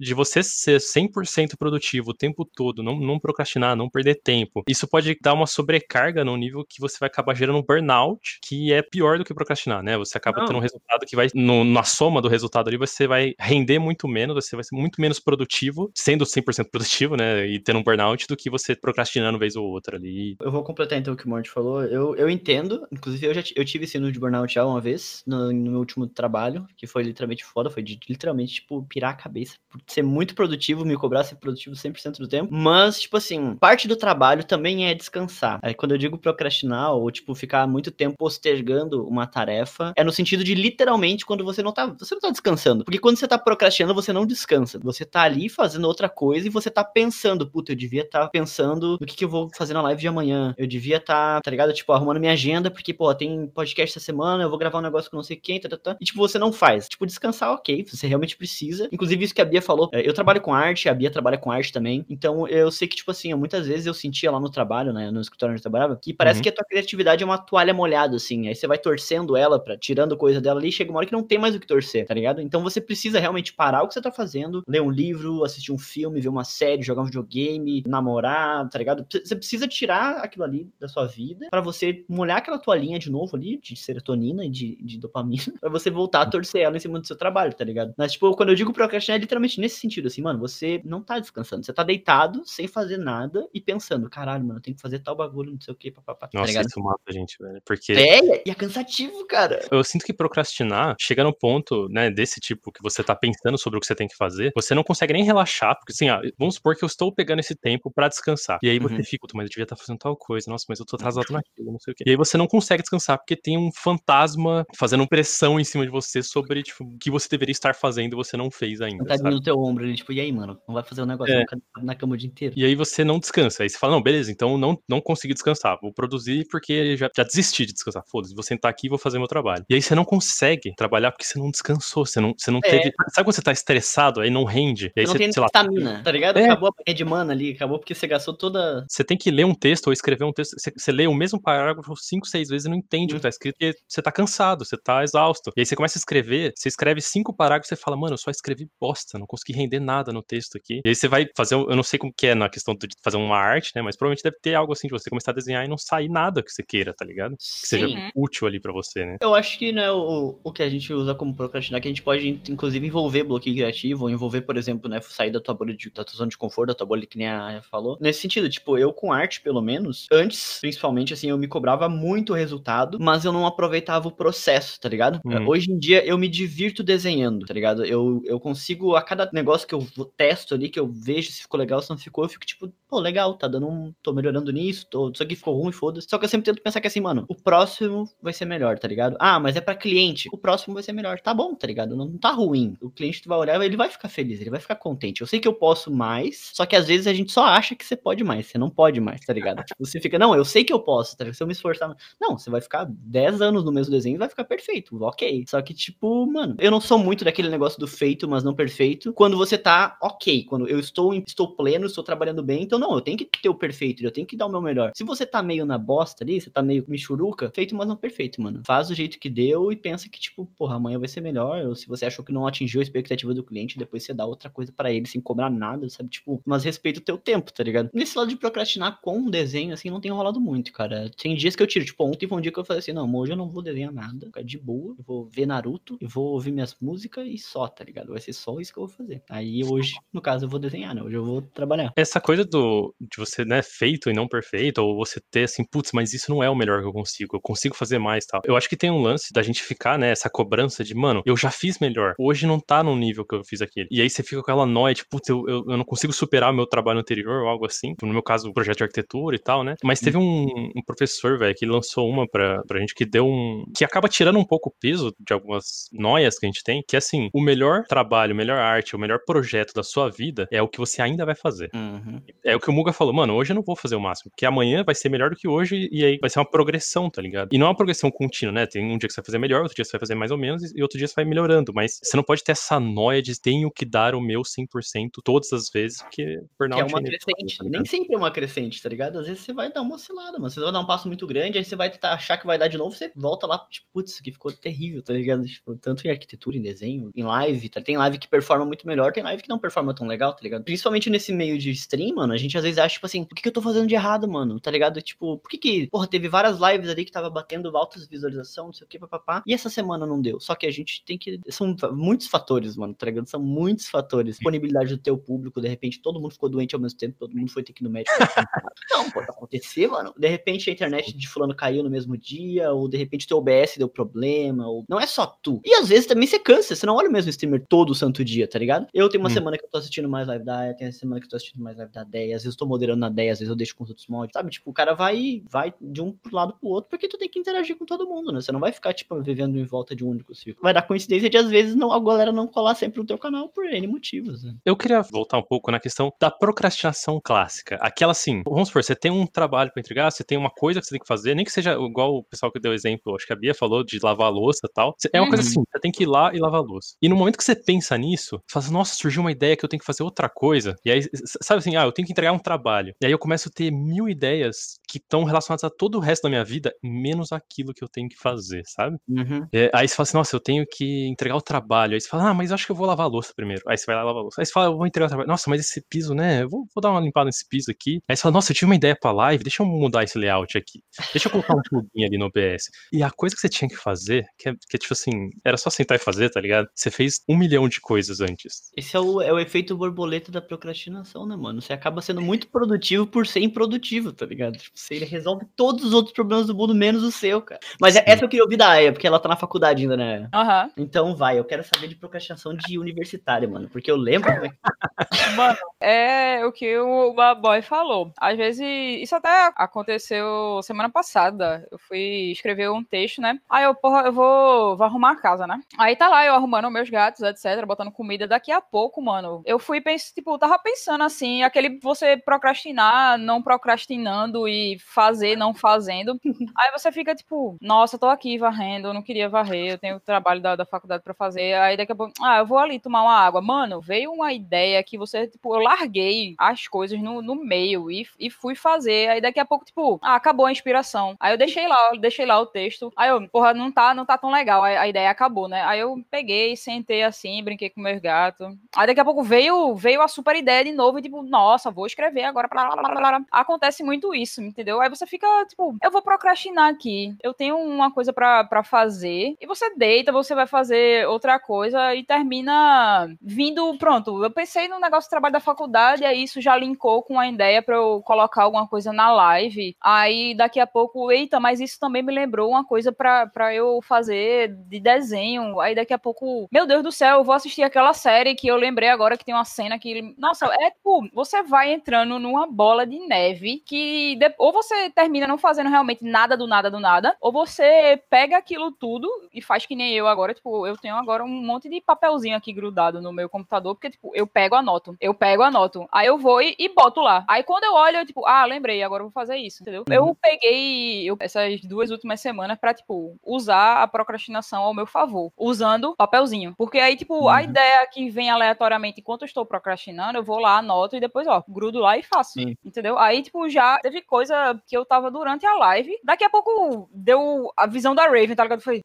de você ser 100% produtivo o tempo todo, não, não procrastinar, não perder tempo, isso pode dar uma sobrecarga no nível que você vai acabar gerando um burnout, que é pior do que procrastinar, né? Você acaba Não. tendo um resultado que vai, no- na soma do resultado ali, você vai render muito menos, você vai ser muito menos produtivo, sendo 100% produtivo, né? E tendo um burnout, do que você procrastinando vez ou outra ali. Eu vou completar então o que o Morty falou. Eu, eu entendo, inclusive eu já eu tive síndrome de burnout já uma vez, no, no meu último trabalho, que foi literalmente foda, foi de literalmente, tipo, pirar a cabeça, por ser muito produtivo, me cobrar ser produtivo 100% do tempo. Mas, tipo assim, parte do trabalho também é descansar. Aí quando eu digo procrastinar, ou tipo, ficar muito tempo postergando uma tarefa, é no sentido de literalmente quando você não tá, você não tá descansando. Porque quando você tá procrastinando, você não descansa. Você tá ali fazendo outra coisa e você tá pensando, puta, eu devia estar pensando no que, que eu vou fazer na live de amanhã. Eu devia estar, tá ligado? Tipo, arrumando minha agenda, porque, pô, tem podcast essa semana, eu vou gravar um negócio com não sei quem, tá, tá, tá. E, tipo, você não faz. Tipo, descansar, ok, você realmente precisa. Inclusive, isso que a Bia falou, é, eu trabalho com arte, a Bia trabalha com arte também. Então, eu sei que, tipo assim, muitas vezes eu sentia lá no trabalho, né, no escritório onde eu trabalhava, que parece Uhum. que a tua criatividade é uma toalha molhada, assim. Aí você vai torcendo ela, pra, tirando coisa dela ali, e chega uma hora que não tem mais o que torcer, tá ligado? Então, você precisa realmente parar o que você tá fazendo, ler um livro, assistir um filme, ver uma série, jogar um videogame, namorar, tá ligado? Você precisa tirar aquilo ali da sua vida pra você molhar aquela toalhinha de novo ali, de serotonina e de, de dopamina, pra você voltar a torcer ela em cima do seu trabalho, tá ligado? Mas, tipo, quando eu digo procrastinar, é literalmente nesse sentido, assim, mano, você não tá descansando, você tá deitado, sem fazer nada e pensando, caralho, mano, eu tenho que fazer tal bagulho, não sei o que, papapá, tá Nossa, ligado? isso mata a gente, velho. Porque É, e é cansativo, cara. eu sinto que procrastinar chega no ponto, né, desse tipo, que você tá pensando sobre o que você tem que fazer, você não consegue nem relaxar, porque assim, ah, vamos supor que eu estou pegando esse tempo pra descansar. E aí você Uhum. fica, "Puta, mas eu devia estar fazendo tal coisa, nossa, mas eu tô atrasado naquilo, não sei o quê. E aí você não consegue descansar, porque tem um fantasma fazendo pressão em cima de você sobre, tipo, o que você deveria estar fazendo e você não fez ainda, Tá sabe? Teu ombro ali, tipo, e aí, mano, não vai fazer um negócio, É. na cama o dia inteiro. E aí você não descansa. Aí você fala, não, beleza, então não, não consegui descansar. Vou produzir porque já, já desisti de descansar. Foda-se, vou sentar aqui e vou fazer meu trabalho. E aí você não consegue trabalhar porque você não descansou. Você não, você não É. teve. Sabe quando você tá estressado, aí não rende? Aí Você não tem sei lá, estamina, tá ligado? É. Acabou a banha de mana ali, acabou porque você gastou toda. você tem que ler um texto ou escrever um texto. Você, você lê o mesmo parágrafo cinco, seis vezes e não entende o que tá escrito porque você tá cansado, você tá exausto. E aí você começa a escrever, você escreve cinco parágrafos e você fala, mano, eu só escrevi bosta, não consegui render nada no texto aqui. E aí você vai fazer, eu não sei como que é na questão de fazer uma arte, né? Mas provavelmente deve ter algo assim de você começar a desenhar e não sair nada que você queira, tá ligado? Que seja Sim. útil ali pra você, né? Eu acho que né, o, o que a gente usa como procrastinar, que a gente pode, inclusive, envolver bloqueio criativo, ou envolver, por exemplo, né, sair da tua bolha de, da tua zona de conforto, da tua bolha que nem a falou. Nesse sentido, tipo, eu com arte, pelo menos, antes, principalmente, assim, eu me cobrava muito o resultado, mas eu não aproveitava o processo, tá ligado? Uhum. Hoje em dia, eu me divirto desenhando, tá ligado? Eu, eu consigo, a cada negócio que eu testo ali, que eu vejo se ficou legal, se não ficou, eu fico tipo, pô, legal, tá dando um. tô melhorando nisso, tô, isso aqui ficou ruim, foda-se. Só que eu sempre tento pensar que assim, mano, o próximo vai ser melhor, tá ligado? Ah, mas é pra cliente, o próximo vai ser melhor. Tá bom, tá ligado? Não, não tá ruim. O cliente vai olhar, ele vai ficar feliz, ele vai ficar contente. Eu sei que eu posso mais, só que às vezes a gente só acha que você pode mais, você não pode mais, tá ligado? tipo, você fica, não, eu sei que eu posso, tá ligado? Se eu me esforçar. Não, você vai ficar 10 anos no mesmo desenho e vai ficar perfeito, ok. Só que, tipo, mano, eu não sou muito daquele negócio do feito, mas não perfeito. Quando você tá ok, quando eu estou, estou pleno, estou trabalhando bem, então não, eu tenho que ter o perfeito, eu tenho que dar o meu melhor. Se você tá meio na bosta ali, você tá meio michuruca, feito, mas não perfeito, mano. Faz do jeito que deu e pensa que, tipo, porra, amanhã vai ser melhor. Ou se você achou que não atingiu a expectativa do cliente, depois você dá outra coisa para ele sem cobrar nada, sabe? Tipo, mas respeita o teu tempo, tá ligado? Nesse lado de procrastinar com um desenho, assim, não tem rolado muito, cara. Tem dias que eu tiro, tipo, ontem foi um dia que eu falei assim, não, hoje eu não vou desenhar nada, ficar de boa, eu vou ver Naruto, eu vou ouvir minhas músicas e só, tá ligado? Vai ser só isso que eu vou fazer. Aí hoje, no caso, eu vou desenhar, né? Hoje eu vou trabalhar. Essa coisa do de você, né, feito e não perfeito, ou você ter assim, putz, mas isso não é o melhor que eu consigo, eu consigo fazer mais tal. Eu acho que tem um lance da gente ficar, né, essa cobrança de, mano, eu já fiz melhor, hoje não tá no nível que eu fiz aquele. E aí você fica com aquela noia, tipo, putz, eu, eu, eu não consigo superar o meu trabalho anterior ou algo assim. No meu caso, o projeto de arquitetura e tal, né? Mas teve um, um professor, velho, que lançou uma pra, pra gente que deu um. que acaba tirando um pouco o peso de algumas noias que a gente tem, que é assim, o melhor trabalho, melhor arte, melhor projeto da sua vida é o que você ainda vai fazer. Uhum. É o que o Muga falou, mano, hoje eu não vou fazer o máximo, porque amanhã vai ser melhor do que hoje e aí vai ser uma progressão, tá ligado? E não é uma progressão contínua, né? Tem um dia que você vai fazer melhor, outro dia você vai fazer mais ou menos e outro dia você vai melhorando, mas você não pode ter essa noia de tenho que dar o meu 100% todas as vezes, porque burnout Que é uma inevitável, crescente. tá Nem sempre é uma crescente, tá ligado? Às vezes você vai dar uma oscilada, mano. Você vai dar um passo muito grande, aí você vai tentar achar que vai dar de novo, você volta lá, tipo, putz, isso aqui ficou terrível, tá ligado? Tipo, tanto em arquitetura, em desenho, em live, tá? Tem live que performa muito melhor, tem live que não performa tão legal, tá ligado? Principalmente nesse meio de stream, mano, a gente às vezes acha, tipo assim, o que, que eu tô fazendo de errado, mano? Tá ligado? Tipo, por que que, porra, teve várias lives ali que tava batendo altas visualizações, não sei o que, papapá, e essa semana não deu. Só que a gente tem que. São muitos fatores, mano, tá ligado? São muitos fatores. Disponibilidade do teu público, de repente todo mundo ficou doente ao mesmo tempo, todo mundo foi ter que ir no médico. não, pode acontecer, mano. De repente a internet de fulano caiu no mesmo dia, ou de repente teu OBS deu problema, ou. Não é só tu. E às vezes também você cansa, você não olha o mesmo streamer todo santo dia, tá ligado? Eu tenho uma Hum. semana que eu tô assistindo mais live da Aya, tem uma semana que eu tô assistindo mais live da Deia, às vezes eu tô moderando na Deia, às vezes eu deixo com os outros mods, sabe? Tipo, o cara vai, vai de um lado pro outro, porque tu tem que interagir com todo mundo, né? Você não vai ficar, tipo, vivendo em volta de um único ciclo. Vai dar coincidência de, às vezes, não, a galera não colar sempre no teu canal por N motivos, né? Eu queria voltar um pouco na questão da procrastinação clássica. Aquela assim, vamos supor, você tem um trabalho pra entregar, você tem uma coisa que você tem que fazer, nem que seja igual o pessoal que deu exemplo, acho que a Bia falou de lavar a louça e tal. É uma coisa Uhum. assim, você tem que ir lá e lavar a louça. E no momento que você pensa nisso, fala assim, nossa, surgiu uma ideia que eu tenho que fazer outra coisa. E aí, sabe assim, ah, eu tenho que entregar um trabalho. E aí eu começo a ter mil ideias que estão relacionadas a todo o resto da minha vida, menos aquilo que eu tenho que fazer, sabe? Uhum. É, aí você fala assim, nossa, eu tenho que entregar o trabalho. Aí você fala, ah, mas eu acho que eu vou lavar a louça primeiro. Aí você vai lá lavar a louça. Aí você fala, eu vou entregar o trabalho. Nossa, mas esse piso, né? Eu vou, vou dar uma limpada nesse piso aqui. Aí você fala, nossa, eu tive uma ideia pra live, deixa eu mudar esse layout aqui. Deixa eu colocar um plugin ali no OBS. E a coisa que você tinha que fazer, que é, que é tipo assim, era só sentar e fazer, tá ligado? Você fez um milhão de coisas antes. Esse é o, é o efeito borboleta da procrastinação, né, mano? Você acaba sendo muito produtivo por ser improdutivo, tá ligado? Tipo, você resolve todos os outros problemas do mundo, menos o seu, cara. Mas é- Sim. essa eu queria ouvir da Aya, porque ela tá na faculdade ainda, né? Aham. Então vai, eu quero saber de procrastinação de universitária, mano. Porque eu lembro como é que Mano, é o que o Baboy falou. Às vezes, isso até aconteceu semana passada. Eu fui escrever um texto, né? Aí eu, porra, eu vou, vou arrumar a casa, né? Aí tá lá, eu arrumando meus gatos, etc., botando comida. Daqui a pouco, mano, eu fui pensando, tipo, tava pensando assim, aquele você procrastinar, não procrastinando e fazer, não fazendo. Aí você fica tipo, nossa, tô aqui varrendo, eu não queria varrer, eu tenho o trabalho da, da faculdade pra fazer. Aí daqui a pouco, ah, eu vou ali tomar uma água. Mano, veio uma ideia que você, tipo, eu larguei as coisas no, no meio e, e fui fazer. Aí daqui a pouco, tipo, ah, acabou a inspiração. Aí eu deixei lá, eu deixei lá o texto. Aí eu, porra, não tá, não tá tão legal. A, a ideia acabou, né? Aí eu peguei, sentei assim, brinquei com meus gatos. Aí daqui a pouco veio, veio a super ideia de novo e tipo, nossa, vou escrever agora. blá, blá, blá. Acontece muito isso, entendeu? Aí você fica, tipo, eu vou procrastinar aqui. Eu tenho uma coisa pra, pra fazer. E você deita, você vai fazer outra coisa e termina vindo, pronto. Eu pensei no negócio do trabalho da faculdade, aí isso já linkou com a ideia pra eu colocar alguma coisa na live. Aí daqui a pouco, eita, mas isso também me lembrou uma coisa pra eu fazer de desenho. Aí daqui a pouco, meu Deus do céu, eu vou assistir aquela série série que eu lembrei agora que tem uma cena que. Nossa, é tipo, você vai entrando numa bola de neve que de- ou você termina não fazendo realmente nada do nada do nada, ou você pega aquilo tudo e faz que nem eu agora. Tipo, eu tenho agora um monte de papelzinho aqui grudado no meu computador, porque, tipo, eu pego, anoto. Eu pego, anoto. Aí eu vou e, e boto lá. Aí quando eu olho, eu, tipo, ah, lembrei, agora eu vou fazer isso, entendeu? Eu peguei eu- essas duas últimas semanas pra, tipo, usar a procrastinação ao meu favor, usando papelzinho. Porque aí, tipo, a Uhum. ideia que vem aleatoriamente enquanto eu estou procrastinando, eu vou lá, anoto e depois, ó, grudo lá e faço. Sim. Entendeu? Aí, tipo, já teve coisa que eu tava durante a live. Daqui a pouco deu a visão da Raven, tá ligado? Foi.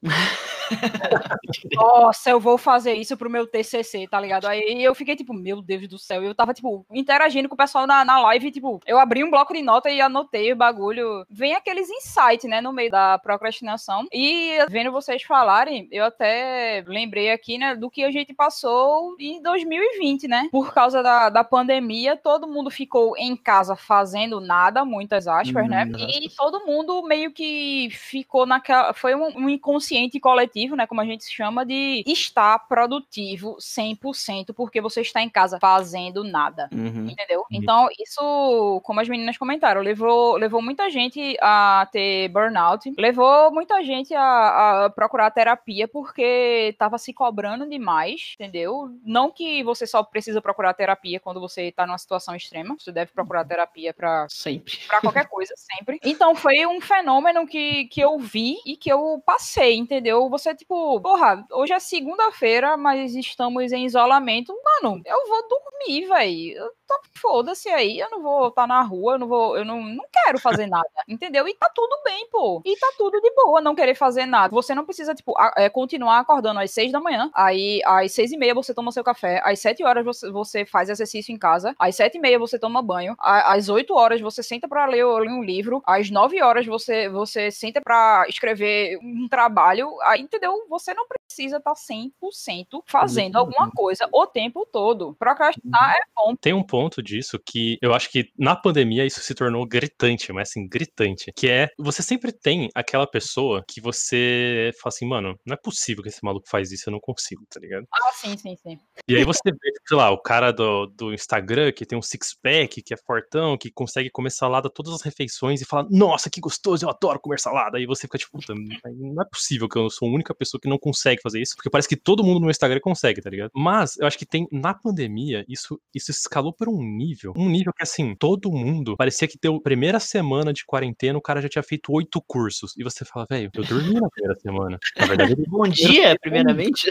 Nossa, eu vou fazer isso pro meu TCC, tá ligado? Aí eu fiquei tipo, meu Deus do céu. Eu tava, tipo, interagindo com o pessoal na, na live, tipo, eu abri um bloco de nota e anotei o bagulho. Vem aqueles insights, né, no meio da procrastinação. E vendo vocês falarem, eu até lembrei aqui, né, do que a gente passou em 2020, né? Por causa da, da pandemia, todo mundo ficou em casa fazendo nada, muitas aspas, né? Muitas E todo mundo meio que ficou naquela. Foi um, um inconsciente coletivo, né? Como a gente chama, de estar produtivo 100%, porque você está em casa fazendo nada. Uhum. Entendeu? Uhum. Então, isso, como as meninas comentaram, levou, levou muita gente a ter burnout, levou muita gente a, a procurar terapia porque tava se cobrando demais, entendeu? Não que você só precisa procurar terapia quando você tá numa situação extrema, você deve procurar terapia pra Sempre. pra qualquer coisa, sempre. Então foi um fenômeno que, que eu vi e que eu passei, entendeu? Você, tipo, porra, hoje é segunda-feira, mas estamos em isolamento. Mano, eu vou dormir, velho. Foda-se aí, eu não vou estar na rua, eu não vou, eu não, não quero fazer nada, entendeu? E tá tudo bem, pô. E tá tudo de boa não querer fazer nada. Você não precisa, tipo, a- é, continuar acordando às seis da manhã, aí às seis e meia você toma seu café, às sete horas você, você faz exercício em casa, às sete e meia você toma banho, a- às oito horas você senta pra ler, ler um livro, às nove horas você, você senta pra escrever um trabalho, aí, entendeu? Você não precisa tá estar 100% fazendo alguma coisa o tempo todo. Procrastinar é bom. Tem um ponto disso que eu acho que na pandemia isso se tornou gritante, mas assim, gritante. Que é, você sempre tem aquela pessoa que você fala assim, mano, não é possível que esse maluco faz isso, eu não consigo, tá ligado? Ah, sim, sim, sim. E aí você vê, sei lá, o cara do, do Instagram que tem um six-pack, que é fortão, que consegue comer salada todas as refeições e fala, nossa, que gostoso, eu adoro comer salada. Aí você fica tipo, puta, não é possível que eu sou a única pessoa que não consegue fazer isso, porque parece que todo mundo no Instagram consegue, tá ligado? Mas eu acho que tem, na pandemia, isso, isso escalou por um nível, um nível que assim, todo mundo, parecia que deu primeira semana de quarentena, o cara já tinha feito oito cursos. E você fala, velho, eu dormi na primeira semana. Na verdade, Bom dia, primeiramente.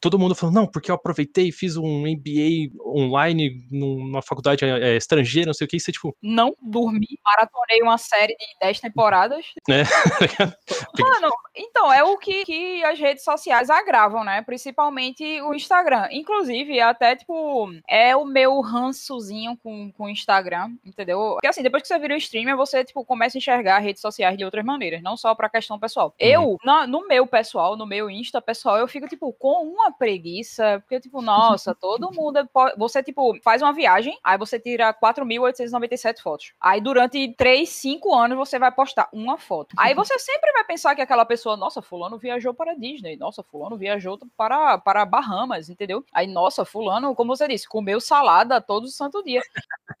todo mundo falando, não, porque eu aproveitei e fiz um MBA online num- numa faculdade é, estrangeira, não sei o que, e você, tipo, Não dormi, maratonei uma série de 10 temporadas. Mano, então, é o que, que as redes sociais agravam, né? Principalmente o Instagram. Inclusive, até, tipo, é o meu com, com o Instagram, entendeu? Porque, assim, depois que você vira o streamer, você, tipo, começa a enxergar redes sociais de outras maneiras, não só pra questão pessoal. Eu, na- no meu pessoal, no meu Insta pessoal, eu fico, tipo, com uma preguiça, porque, tipo, nossa, todo mundo... é Você, tipo, faz uma viagem, aí você tira 4.897 fotos. Aí, durante 3, 5 anos, você vai postar uma foto. Aí você sempre vai pensar que aquela pessoa, nossa, fulano viajou para Disney, nossa, fulano viajou para, para Bahamas, entendeu? Aí, nossa, fulano, como você disse, comeu salada todo santo dia.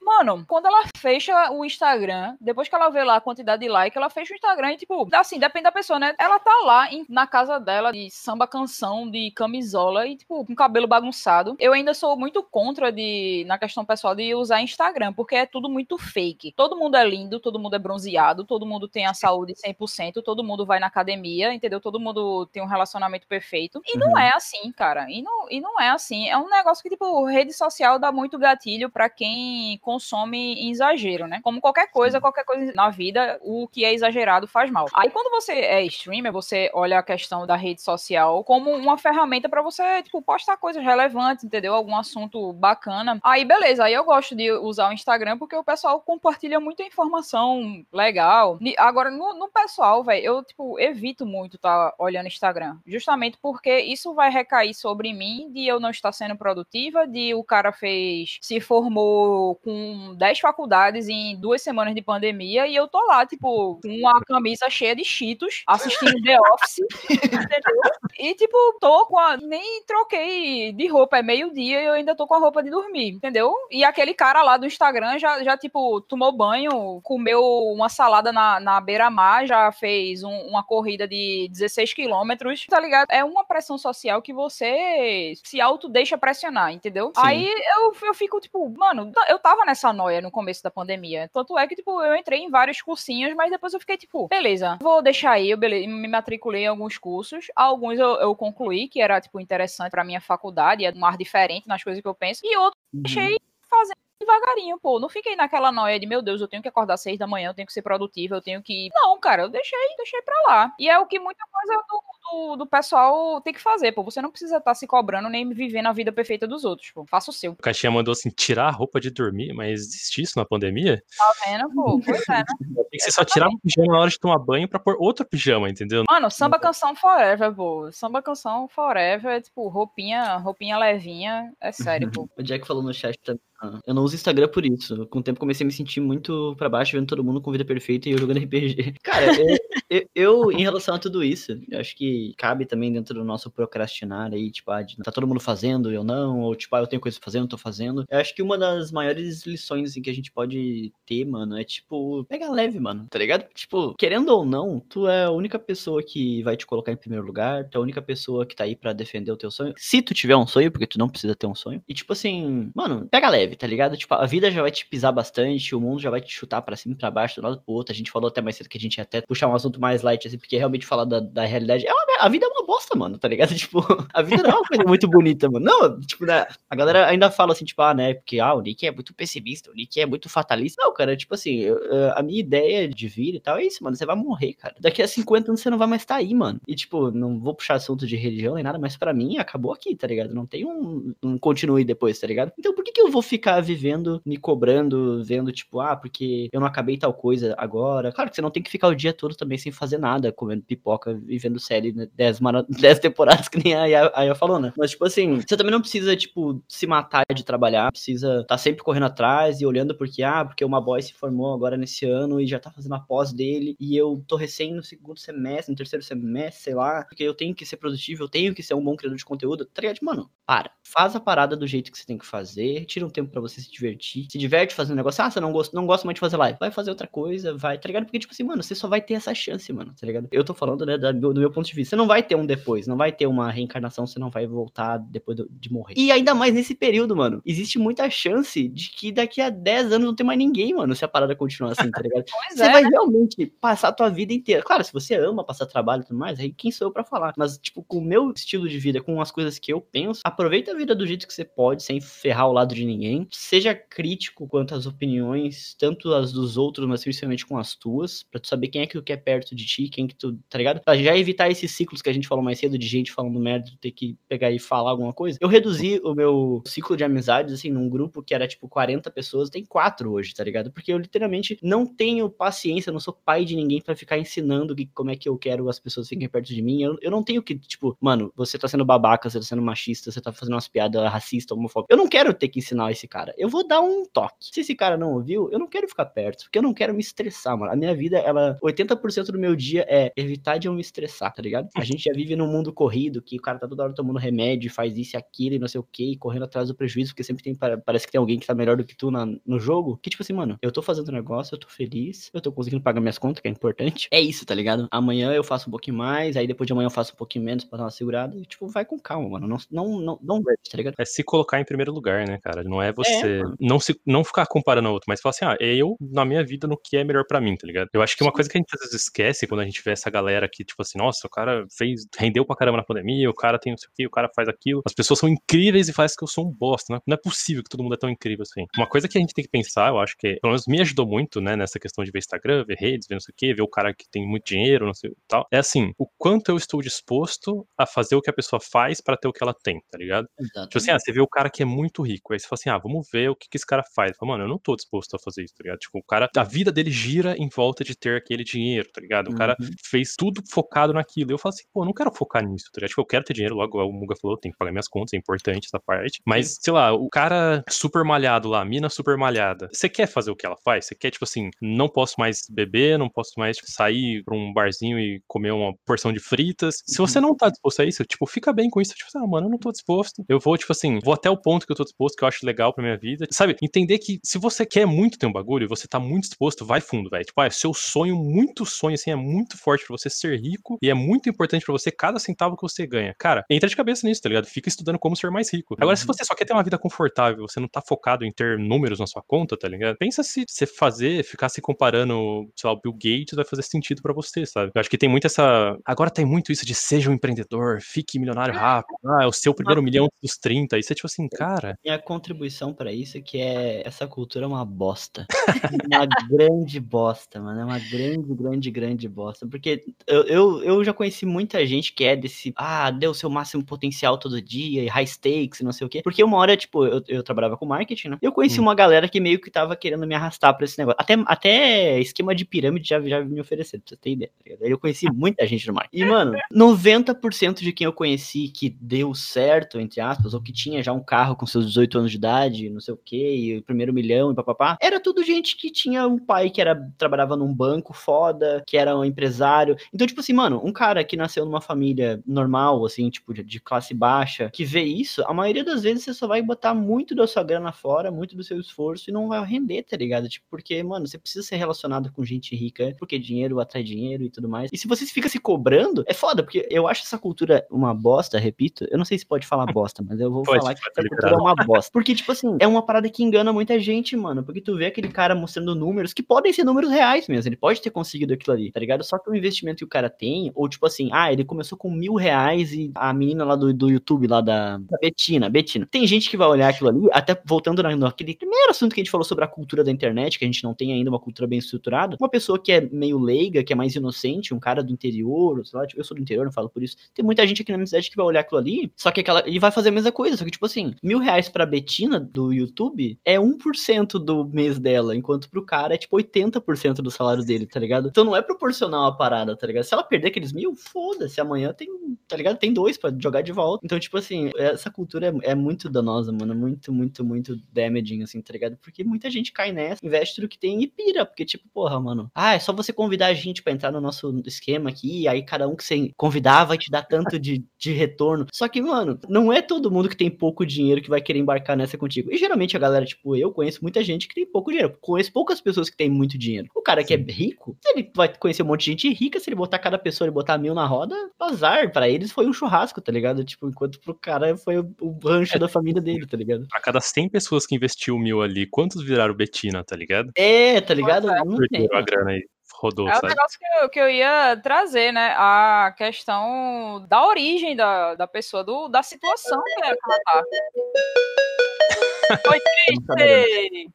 Mano, quando ela fecha o Instagram, depois que ela vê lá a quantidade de like, ela fecha o Instagram e, tipo, assim, depende da pessoa, né? Ela tá lá em- na casa dela de samba canção, de camisola e, tipo, com cabelo bagunçado. Eu ainda sou muito contra de, na questão pessoal, de usar Instagram, porque é tudo muito fake. Todo mundo é lindo, todo mundo é bronzeado, todo mundo tem a saúde 100%, todo mundo vai na academia, entendeu? Todo mundo tem um relacionamento perfeito. E não é assim, cara. E não, e não é assim. É um negócio que, tipo, rede social dá muito gatilho pra quem consome em exagero, né? Como qualquer coisa, qualquer coisa na vida, o que é exagerado faz mal. Aí quando você é streamer, você olha a questão da rede social como uma ferramenta pra você, tipo, postar coisas relevantes, entendeu? Algum assunto bacana. Aí beleza, aí eu gosto de usar o Instagram porque o pessoal compartilha muita informação legal. Agora, no, no pessoal, velho, eu, tipo, evito muito tá olhando Instagram. Justamente porque isso vai recair sobre mim de eu não estar sendo produtiva, de o cara fez, se formou com 10 faculdades em duas semanas de pandemia e eu tô lá, tipo, com uma camisa cheia de cheetos, assistindo The Office, entendeu? E, tipo, tô com a... Nem troquei de roupa, é meio-dia e eu ainda tô com a roupa de dormir, entendeu? E aquele cara lá do Instagram já, já tipo, tomou banho, comeu uma salada na, na beira-mar, já fez um, uma corrida de 16 quilômetros, tá ligado? É uma pressão social que você se auto deixa pressionar, entendeu? Sim. Aí eu, eu fico, tipo, mano, eu tava nessa noia no começo da pandemia. Tanto é que, tipo, eu entrei em vários cursinhos, mas depois eu fiquei, tipo, beleza, vou deixar aí, eu bele- me matriculei em alguns cursos. Alguns eu, eu concluí, que era, tipo, interessante pra minha faculdade, é um ar diferente nas coisas que eu penso. E outros Uhum. deixei fazendo devagarinho, pô. Não fiquei naquela noia de, meu Deus, eu tenho que acordar às seis da manhã, eu tenho que ser produtiva, eu tenho que. Não, cara, eu deixei, deixei pra lá. E é o que muita coisa do, do, do pessoal tem que fazer, pô. Você não precisa estar se cobrando nem vivendo a vida perfeita dos outros, pô. Faça o seu. O Caixinha mandou assim, tirar a roupa de dormir, mas existe isso na pandemia? Tá vendo, pô? Pois é, né? Tem que você só tirava o pijama na hora de tomar banho pra pôr outro pijama, entendeu? Mano, samba canção forever, pô. Samba canção forever, é tipo, roupinha, roupinha levinha. É sério, pô. O Jack falou no chat também. Eu não uso Instagram por isso. Com o tempo comecei a me sentir muito pra baixo, vendo todo mundo com vida perfeita e eu jogando RPG. Cara, eu, eu, eu, em relação a tudo isso, eu acho que cabe também dentro do nosso procrastinar aí, tipo, ah, tá todo mundo fazendo, eu não, ou tipo, ah, eu tenho coisa não tô fazendo. Eu acho que uma das maiores lições assim, que a gente pode ter, mano, é tipo, pega leve, mano, tá ligado? Tipo, querendo ou não, tu é a única pessoa que vai te colocar em primeiro lugar, tu é a única pessoa que tá aí pra defender o teu sonho. Se tu tiver um sonho, porque tu não precisa ter um sonho. E tipo assim, mano, pega leve, tá ligado? Tipo, a vida já vai te pisar bastante, o mundo já vai te chutar pra cima e pra baixo, do lado pro outro. A gente falou até mais cedo que a gente ia até puxar um assunto mais light, assim, porque realmente falar da, da realidade. É uma- a vida é uma bosta, mano, tá ligado? Tipo, a vida não é uma coisa muito bonita, mano. Não, tipo, né, a galera ainda fala assim, tipo, ah, né, porque ah, o Nick é muito pessimista, o Nick é muito fatalista. Não, cara, tipo assim, eu- a minha ideia de vida e tal é isso, mano. Você vai morrer, cara. Daqui a 50 anos você não vai mais estar aí, mano. E, tipo, não vou puxar assunto de religião nem nada, mas pra mim acabou aqui, tá ligado? Não tem um, um continue depois, tá ligado? Então por que, que eu vou ficar vivendo, me cobrando, vendo, tipo, ah, porque eu não acabei tal coisa agora? Claro que você não tem que ficar o dia todo também sem fazer nada, comendo pipoca e vendo série, né? 10 mara- 10 temporadas, que nem a Aya, falou, né? Mas, tipo assim, você também não precisa, tipo, se matar de trabalhar, precisa estar sempre correndo atrás e olhando porque, ah, porque uma boy se formou agora nesse ano e já tá fazendo a pós dele e eu tô recém no segundo semestre, no terceiro semestre, sei lá, porque eu tenho que ser produtivo, eu tenho que ser um bom criador de conteúdo, tá ligado? Mano, para. Faz a parada do jeito que você tem que fazer, tira um tempo pra você se divertir, se diverte fazendo negócio. Ah, você não gosta, não gosta mais de fazer live, vai fazer outra coisa, vai, tá ligado? Porque, tipo assim, mano, você só vai ter essa chance, mano, tá ligado? Eu tô falando, né, da- do, meu ponto de vista. Você não vai ter um depois, não vai ter uma reencarnação, você não vai voltar depois do- de morrer. E ainda mais nesse período, mano, existe muita chance de que daqui a 10 anos não tem mais ninguém, mano, se a parada continuar assim, tá ligado? Você é, vai realmente passar a tua vida inteira. Claro, se você ama passar trabalho e tudo mais, aí quem sou eu pra falar? Mas, tipo, com o meu estilo de vida, com as coisas que eu penso, aproveita a vida do jeito que você pode, sem ferrar o lado de ninguém. Seja crítico quanto às opiniões, tanto as dos outros, mas principalmente com as tuas, pra tu saber quem é que tu quer perto de ti, quem que tu, tá ligado? Pra já evitar esses ciclos que a gente falou mais cedo, de gente falando merda, tu ter que pegar e falar alguma coisa. Eu reduzi o meu ciclo de amizades, assim, num grupo que era, tipo, 40 pessoas, tem quatro hoje, tá ligado? Porque eu literalmente não tenho paciência, não sou pai de ninguém pra ficar ensinando que, como é que eu quero as pessoas fiquem perto de mim. Eu, eu não tenho que, tipo, mano, você tá sendo babaca, você tá sendo machista, você tá fazendo umas piadas racistas, homofóbicas. Eu não quero ter que ensinar esse cara. Eu vou dar um toque. Se esse cara não ouviu, eu não quero ficar perto, porque eu não quero me estressar, mano. A minha vida, ela, 80% do meu dia é evitar de eu me estressar, tá ligado? A gente já vive num mundo corrido, que o cara tá toda hora tomando remédio, faz isso e aquilo e não sei o que, correndo atrás do prejuízo, porque sempre tem, pa- parece que tem alguém que tá melhor do que tu na- no jogo. Que tipo assim, mano, eu tô fazendo negócio, eu tô feliz, eu tô conseguindo pagar minhas contas, que é importante. É isso, tá ligado? Amanhã eu faço um pouquinho mais, aí depois de amanhã eu faço um pouquinho menos pra dar uma segurada. E, tipo, vai com calma, mano. Não, não, não, não tá ligado? É se colocar em primeiro lugar, né, cara? Não é você mano. não se não ficar comparando a outro, mas falar assim, ah, é eu na minha vida no que é melhor pra mim, tá ligado? Eu acho que uma coisa que a gente às vezes esquece quando a gente vê essa galera que, tipo assim, nossa, o cara fez, rendeu pra caramba na pandemia, o cara tem não sei o que, o cara faz aquilo. As pessoas são incríveis e fazem que eu sou um bosta, né? Não é possível que todo mundo é tão incrível assim. Uma coisa que a gente tem que pensar, eu acho que, pelo menos me ajudou muito, né, nessa questão de ver Instagram, ver redes, ver não sei o que, ver o cara que tem muito dinheiro, não sei o tal, é assim, o quanto eu estou disposto a fazer o que a pessoa faz pra ter o que ela tem, tá ligado? Exato. Tipo assim, ah, você vê o cara que é muito rico, aí você fala assim, ah, vamos ver o que, que esse cara faz. Fala, mano, eu não tô disposto a fazer isso, tá ligado? Tipo, o cara, a vida dele gira em volta de ter aquele dinheiro, tá ligado? O cara Uhum. fez tudo focado naquilo. Eu eu falo assim, pô, eu não quero focar nisso, tá ligado? Tipo, eu quero ter dinheiro, logo o Muga falou, tem que pagar minhas contas, é importante essa parte. Mas, sei lá, o cara super malhado lá, a mina super malhada, você quer fazer o que ela faz? Você quer, tipo assim, não posso mais beber, não posso mais tipo, sair pra um barzinho e comer uma porção de fritas. Se você não tá disposto a isso, tipo, fica bem com isso. Tipo, ah, mano, eu não tô disposto. Eu vou, tipo assim, vou até o ponto que eu tô disposto, que eu acho legal pra minha vida. Sabe? Entender que se você quer muito ter um bagulho e você tá muito disposto, vai fundo, velho. Tipo, ah, é seu sonho, muito sonho, assim, é muito forte pra você ser rico e é muito importante pra você cada centavo que você ganha. Cara, entra de cabeça nisso, tá ligado? Fica estudando como ser mais rico. Agora, se você só quer ter uma vida confortável, você não tá focado em ter números na sua conta, tá ligado? Pensa se você fazer, ficar se comparando, sei lá, o Bill Gates vai fazer sentido para você, sabe? Eu acho que tem muito essa. Agora tem muito isso de seja um empreendedor, fique milionário rápido, ah, é o seu primeiro milhão dos 30. Isso é tipo assim, cara. Minha contribuição para isso é que é essa cultura é uma bosta. uma grande bosta, mano. É uma grande, grande, grande bosta. Porque eu, eu, eu já conheci muita gente que é desse, ah, deu seu máximo potencial todo dia, e high stakes, não sei o quê. Porque uma hora, tipo, eu, eu trabalhava com marketing, né? Eu conheci hum. uma galera que meio que tava querendo me arrastar pra esse negócio. Até, até esquema de pirâmide já, já me ofereceu, pra você ter ideia. Tá eu conheci muita gente no marketing. E, mano, 90% de quem eu conheci que deu certo, entre aspas, ou que tinha já um carro com seus 18 anos de idade, não sei o quê, e o primeiro milhão e papapá, era tudo gente que tinha um pai que era trabalhava num banco foda, que era um empresário. Então, tipo assim, mano, um cara que nasceu numa família normal, assim, tipo, de, de classe baixa, que vê isso, a maioria das vezes você só vai botar muito da sua grana fora, muito do seu esforço e não vai render, tá ligado? Tipo, porque, mano, você precisa ser relacionado com gente rica, porque dinheiro atrai dinheiro e tudo mais. E se você fica se cobrando, é foda, porque eu acho essa cultura uma bosta, repito. Eu não sei se pode falar bosta, mas eu vou pode, falar que essa cultura é uma bosta. Porque, tipo assim, é uma parada que engana muita gente, mano. Porque tu vê aquele cara mostrando números que podem ser números reais mesmo. Ele pode ter conseguido aquilo ali, tá ligado? Só que o investimento que o cara tem, ou tipo assim, ah, ele começou com mil reais e a menina lá do, do YouTube, lá da, Betina, Betina. Tem gente que vai olhar aquilo ali, até voltando naquele primeiro assunto que a gente falou sobre a cultura da internet, que a gente não tem ainda uma cultura bem estruturada. Uma pessoa que é meio leiga, que é mais inocente, um cara do interior, sei lá, tipo, eu sou do interior, não falo por isso. Tem muita gente aqui na minha cidade que vai olhar aquilo ali, só que aquela, ele vai fazer a mesma coisa, só que tipo assim, mil reais pra Betina do YouTube é 1% do mês dela, enquanto pro cara é tipo 80% do salário dele, tá ligado? Então não é proporcional a parada, tá ligado? Se ela perder aqueles mil, foda-se, amanhã tem, tá ligado? Tem dois pra jogar de volta. Então, tipo assim, essa cultura é, é muito danosa, mano, muito, muito, muito damaging, assim, tá ligado? Porque muita gente cai nessa, investe tudo que tem e pira, porque tipo, porra, mano, ah, é só você convidar a gente pra entrar no nosso esquema aqui, aí cada um que você convidar vai te dar tanto de, de retorno. Só que, mano, não é todo mundo que tem pouco dinheiro que vai querer embarcar nessa contigo. E geralmente a galera, tipo, eu conheço muita gente que tem pouco dinheiro. Conheço poucas pessoas que têm muito dinheiro. O cara que é rico, ele vai conhecer um monte de gente rica, se ele botar cada pessoa e botar mil na roda, azar. para eles foi um churrasco, tá ligado? Tipo, enquanto pro cara foi o, o rancho é. da família dele, tá ligado? A cada 100 pessoas que investiu mil ali, quantos viraram Betina, tá ligado? É, tá ligado? Não tem. a grana aí rodou. É o negócio que eu, que eu ia trazer, né? A questão da origem da, da pessoa, do, da situação que ela tá. Foi triste!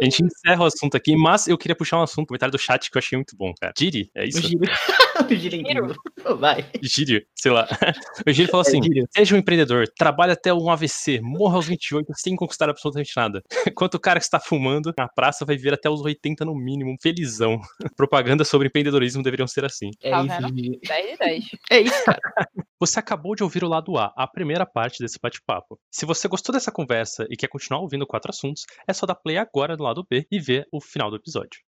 A gente encerra o assunto aqui, mas eu queria puxar um assunto, um comentário do chat que eu achei muito bom, cara. Giri, é isso? O Giri. o Giri é Vai. Giri, sei lá. O Giri falou é, assim: é, seja um empreendedor, trabalhe até um AVC, morra aos 28 sem conquistar absolutamente nada. Enquanto o cara que está fumando na praça vai viver até os 80 no mínimo, felizão. Propaganda sobre empreendedorismo deveriam ser assim. É tá isso, Giri. 10 de 10. É isso, cara. Você acabou de ouvir o lado A, a primeira parte desse bate-papo. Se você gostou dessa conversa e quer continuar ouvindo quatro assuntos, é só dar play agora no lado B e ver o final do episódio.